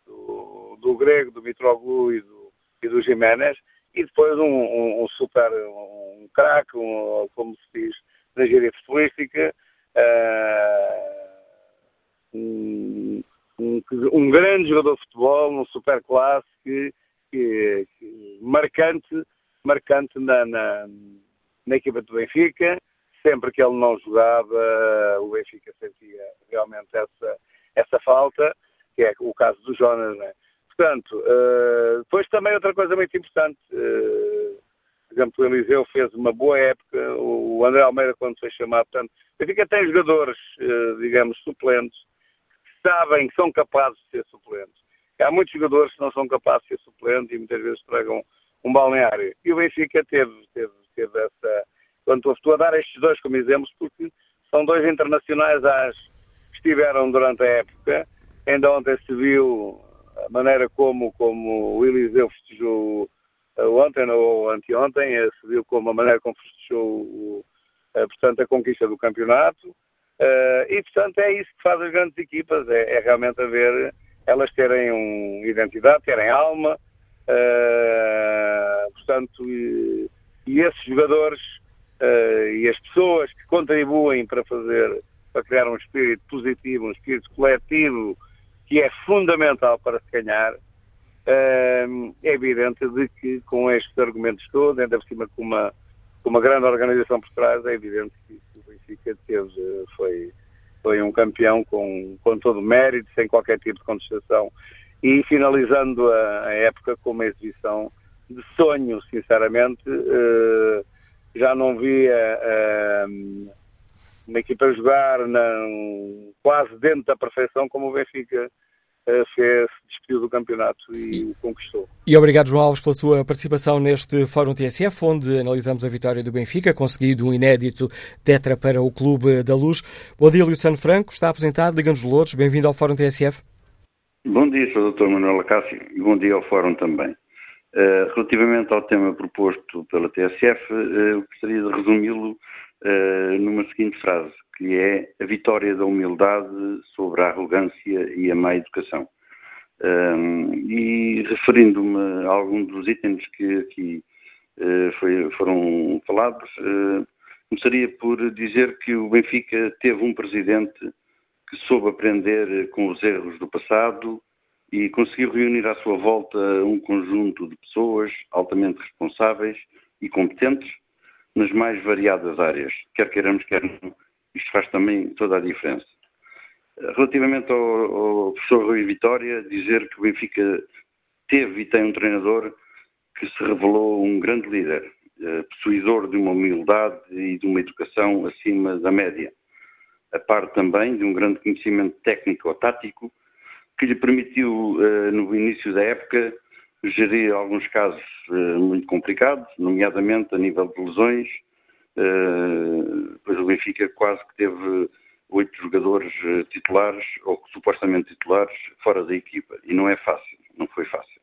do, do Grego, do Mitroglou e do e do Jiménez, e depois um, um, um super, um craque, um, como se diz na gíria futebolística, uh, um, um, grande jogador de futebol, um super classe, que, que, que marcante, marcante na, na, na equipa do Benfica. Sempre que ele não jogava, o Benfica sentia realmente essa, essa falta, que é o caso do Jonas, né? Portanto, uh, depois também outra coisa muito importante, uh, por exemplo, o Eliseu fez uma boa época, o André Almeida quando foi chamado, portanto, digo que tem jogadores, uh, digamos, suplentes, que sabem que são capazes de ser suplentes. Há muitos jogadores que não são capazes de ser suplentes e muitas vezes tragam um balneário. E o Benfica teve, teve, teve essa. Quando estou a dar estes dois como exemplos, porque são dois internacionais às que estiveram durante a época. Ainda ontem se viu a maneira como, como o Eliseu festejou ontem ou anteontem, uh, se viu como a maneira como festejou uh, portanto, a conquista do campeonato. E, portanto, é isso que faz as grandes equipas, é, é realmente haver elas terem uma identidade, terem alma, portanto, e, e, esses jogadores e as pessoas que contribuem para fazer, para criar um espírito positivo, um espírito coletivo, que é fundamental para se ganhar, é evidente de que com estes argumentos todos, ainda por cima com uma, com uma grande organização por trás, é evidente que o Benfica teve, foi, foi um campeão com, com todo o mérito, sem qualquer tipo de contestação, e finalizando a, a época com uma exibição de sonho, sinceramente, uh, já não via uh, uma equipa jogar na, quase dentro da perfeição como o Benfica uh, fez, despediu do campeonato e, e o conquistou. E obrigado, João Alves, pela sua participação neste Fórum TSF, onde analisamos a vitória do Benfica, conseguido um inédito tetra para o Clube da Luz. Bom dia, Luciano Franco, está apresentado, Liga-nos Louros, bem-vindo ao Fórum TSF. Bom dia, Sr. Dr. Manuel Acácio e bom dia ao Fórum também. Uh, relativamente ao tema proposto pela TSF, uh, eu gostaria de resumi-lo uh, numa seguinte frase, que é a vitória da humildade sobre a arrogância e a má educação. Um, e referindo-me a alguns dos itens que aqui uh, foi, foram falados, uh, começaria por dizer que o Benfica teve um presidente que soube aprender com os erros do passado e conseguiu reunir à sua volta um conjunto de pessoas altamente responsáveis e competentes nas mais variadas áreas, quer queiramos, quer não. Isto faz também toda a diferença. Relativamente ao, ao professor Rui Vitória, dizer que o Benfica teve e tem um treinador que se revelou um grande líder, eh, possuidor de uma humildade e de uma educação acima da média, a par também de um grande conhecimento técnico ou tático que lhe permitiu, eh, no início da época, gerir alguns casos uh, muito complicados, nomeadamente a nível de lesões. Uh, Benfica quase que teve oito jogadores uh, titulares, ou supostamente titulares, fora da equipa. E não é fácil, não foi fácil.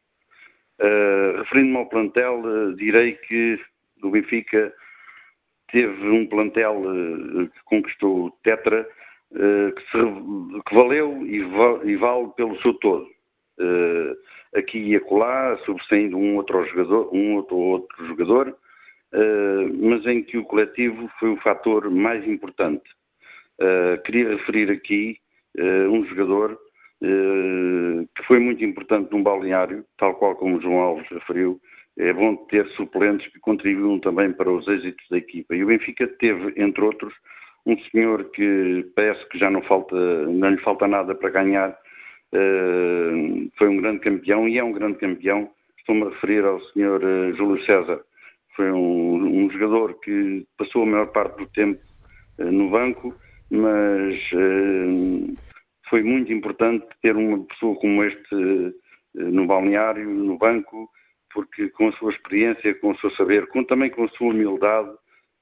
Uh, Referindo-me ao plantel, direi que o Benfica teve um plantel que conquistou o Tetra que, se, que, valeu e, e, vale pelo seu todo. aqui e acolá, sobressaindo um outro jogador, um outro, outro jogador mas em que o coletivo foi o fator mais importante. queria referir aqui um jogador que foi muito importante num balneário, tal qual como o João Alves referiu, é bom ter suplentes que contribuam também para os êxitos da equipa. E o Benfica teve, entre outros, um senhor que parece que já não, falta, não lhe falta nada para ganhar, uh, foi um grande campeão e é um grande campeão. Estou-me a referir ao senhor uh, Júlio César. Foi um, um, jogador que passou a maior parte do tempo uh, no banco, mas foi muito importante ter uma pessoa como este no balneário, no banco, porque com a sua experiência, com o seu saber, com, também com a sua humildade,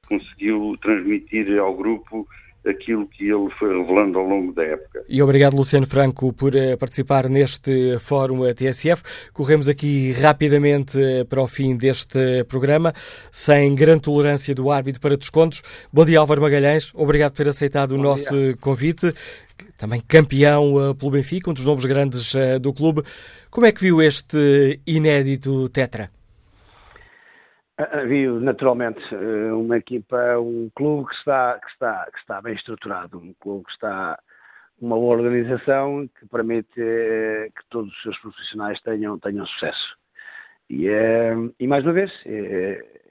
conseguiu transmitir ao grupo aquilo que ele foi revelando ao longo da época. E obrigado, Luciano Franco, por uh, participar neste fórum TSF. Corremos aqui rapidamente uh, para o fim deste programa, sem grande tolerância do árbitro para descontos. Bom dia, Álvaro Magalhães. Obrigado por ter aceitado Bom o nosso dia. convite. Também campeão uh, pelo Benfica, um dos nomes grandes do clube. Como é que viu este inédito Tetra? Viu naturalmente eh, uma equipa, um clube que está, que está, que está bem estruturado, um clube que está uma boa organização que permite eh, que todos os seus profissionais tenham, tenham sucesso. E, eh, e mais uma vez,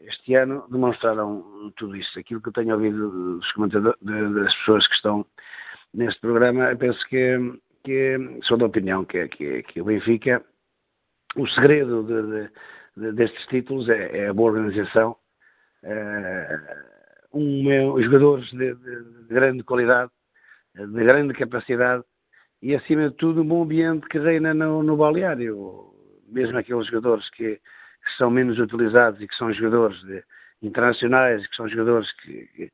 este ano demonstraram tudo isso. Aquilo que eu tenho ouvido dos comentadores, das pessoas que estão neste programa, penso que que sou da opinião que, que, que o Benfica, o segredo de, de, destes títulos é, é, a boa organização, uh, um, jogadores de, de, grande qualidade, de grande capacidade e, acima de tudo, um bom ambiente que reina no, no balneário. Mesmo aqueles jogadores que, que, são menos utilizados e que são jogadores internacionais, que são jogadores que, que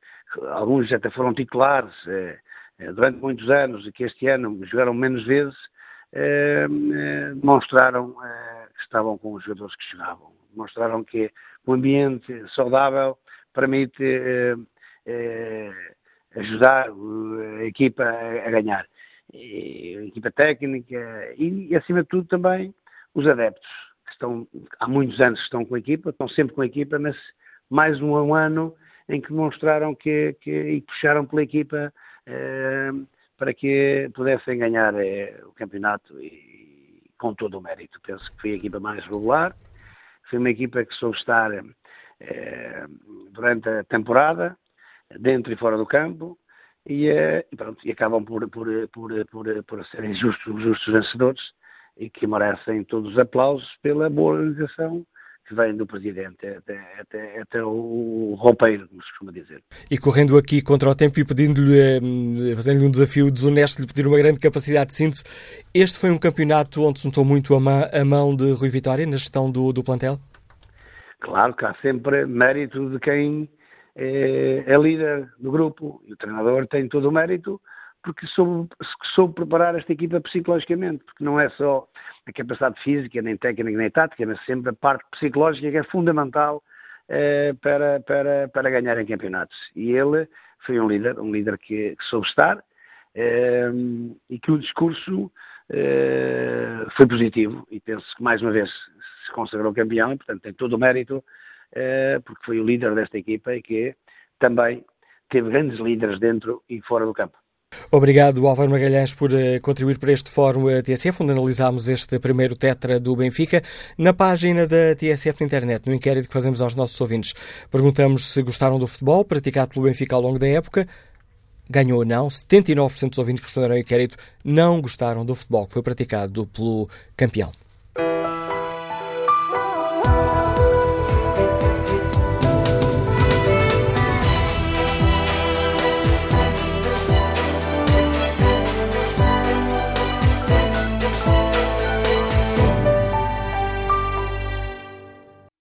alguns até foram titulares. É, eh, durante muitos anos e que este ano jogaram menos vezes, eh, eh, demonstraram que estavam com os jogadores que jogavam. Demonstraram que o ambiente saudável permite ajudar a equipa a ganhar. a equipa técnica e, acima de tudo, também os adeptos, que estão há muitos anos que estão com a equipa, estão sempre com a equipa, mas mais um ano em que demonstraram que, que e puxaram pela equipa para que pudessem ganhar eh, o campeonato e com todo o mérito. Penso que foi a equipa mais regular, foi uma equipa que soube estar eh, durante a temporada, dentro e fora do campo, e, eh, e, pronto, e acabam por, por, por, por, por serem justos, justos vencedores e que merecem todos os aplausos pela boa organização que vem do Presidente, até, até, até o roupeiro, como se costuma dizer. E correndo aqui contra o tempo e pedindo-lhe, eh, fazendo-lhe um desafio desonesto, lhe pedir uma grande capacidade de síntese, este foi um campeonato onde se notou muito a mão de Rui Vitória na gestão do, do plantel? Claro que há sempre mérito de quem é, é líder do grupo e o treinador tem todo o mérito porque soube, soube preparar esta equipa psicologicamente, porque não é só a capacidade física, nem técnica, nem tática, mas sempre a parte psicológica que é fundamental eh, para, para, para ganhar em campeonatos. E ele foi um líder, um líder que, que soube estar eh, e que o discurso eh, foi positivo e penso que mais uma vez se consagrou campeão e portanto tem todo o mérito eh, porque foi o líder desta equipa e que também teve grandes líderes dentro e fora do campo. Obrigado, Álvaro Magalhães, por uh, contribuir para este fórum TSF, onde analisámos este primeiro tetra do Benfica. Na página da TSF na internet, no inquérito que fazemos aos nossos ouvintes, perguntamos se gostaram do futebol praticado pelo Benfica ao longo da época. Ganhou ou não? 79% dos ouvintes que responderam ao inquérito não gostaram do futebol que foi praticado pelo campeão.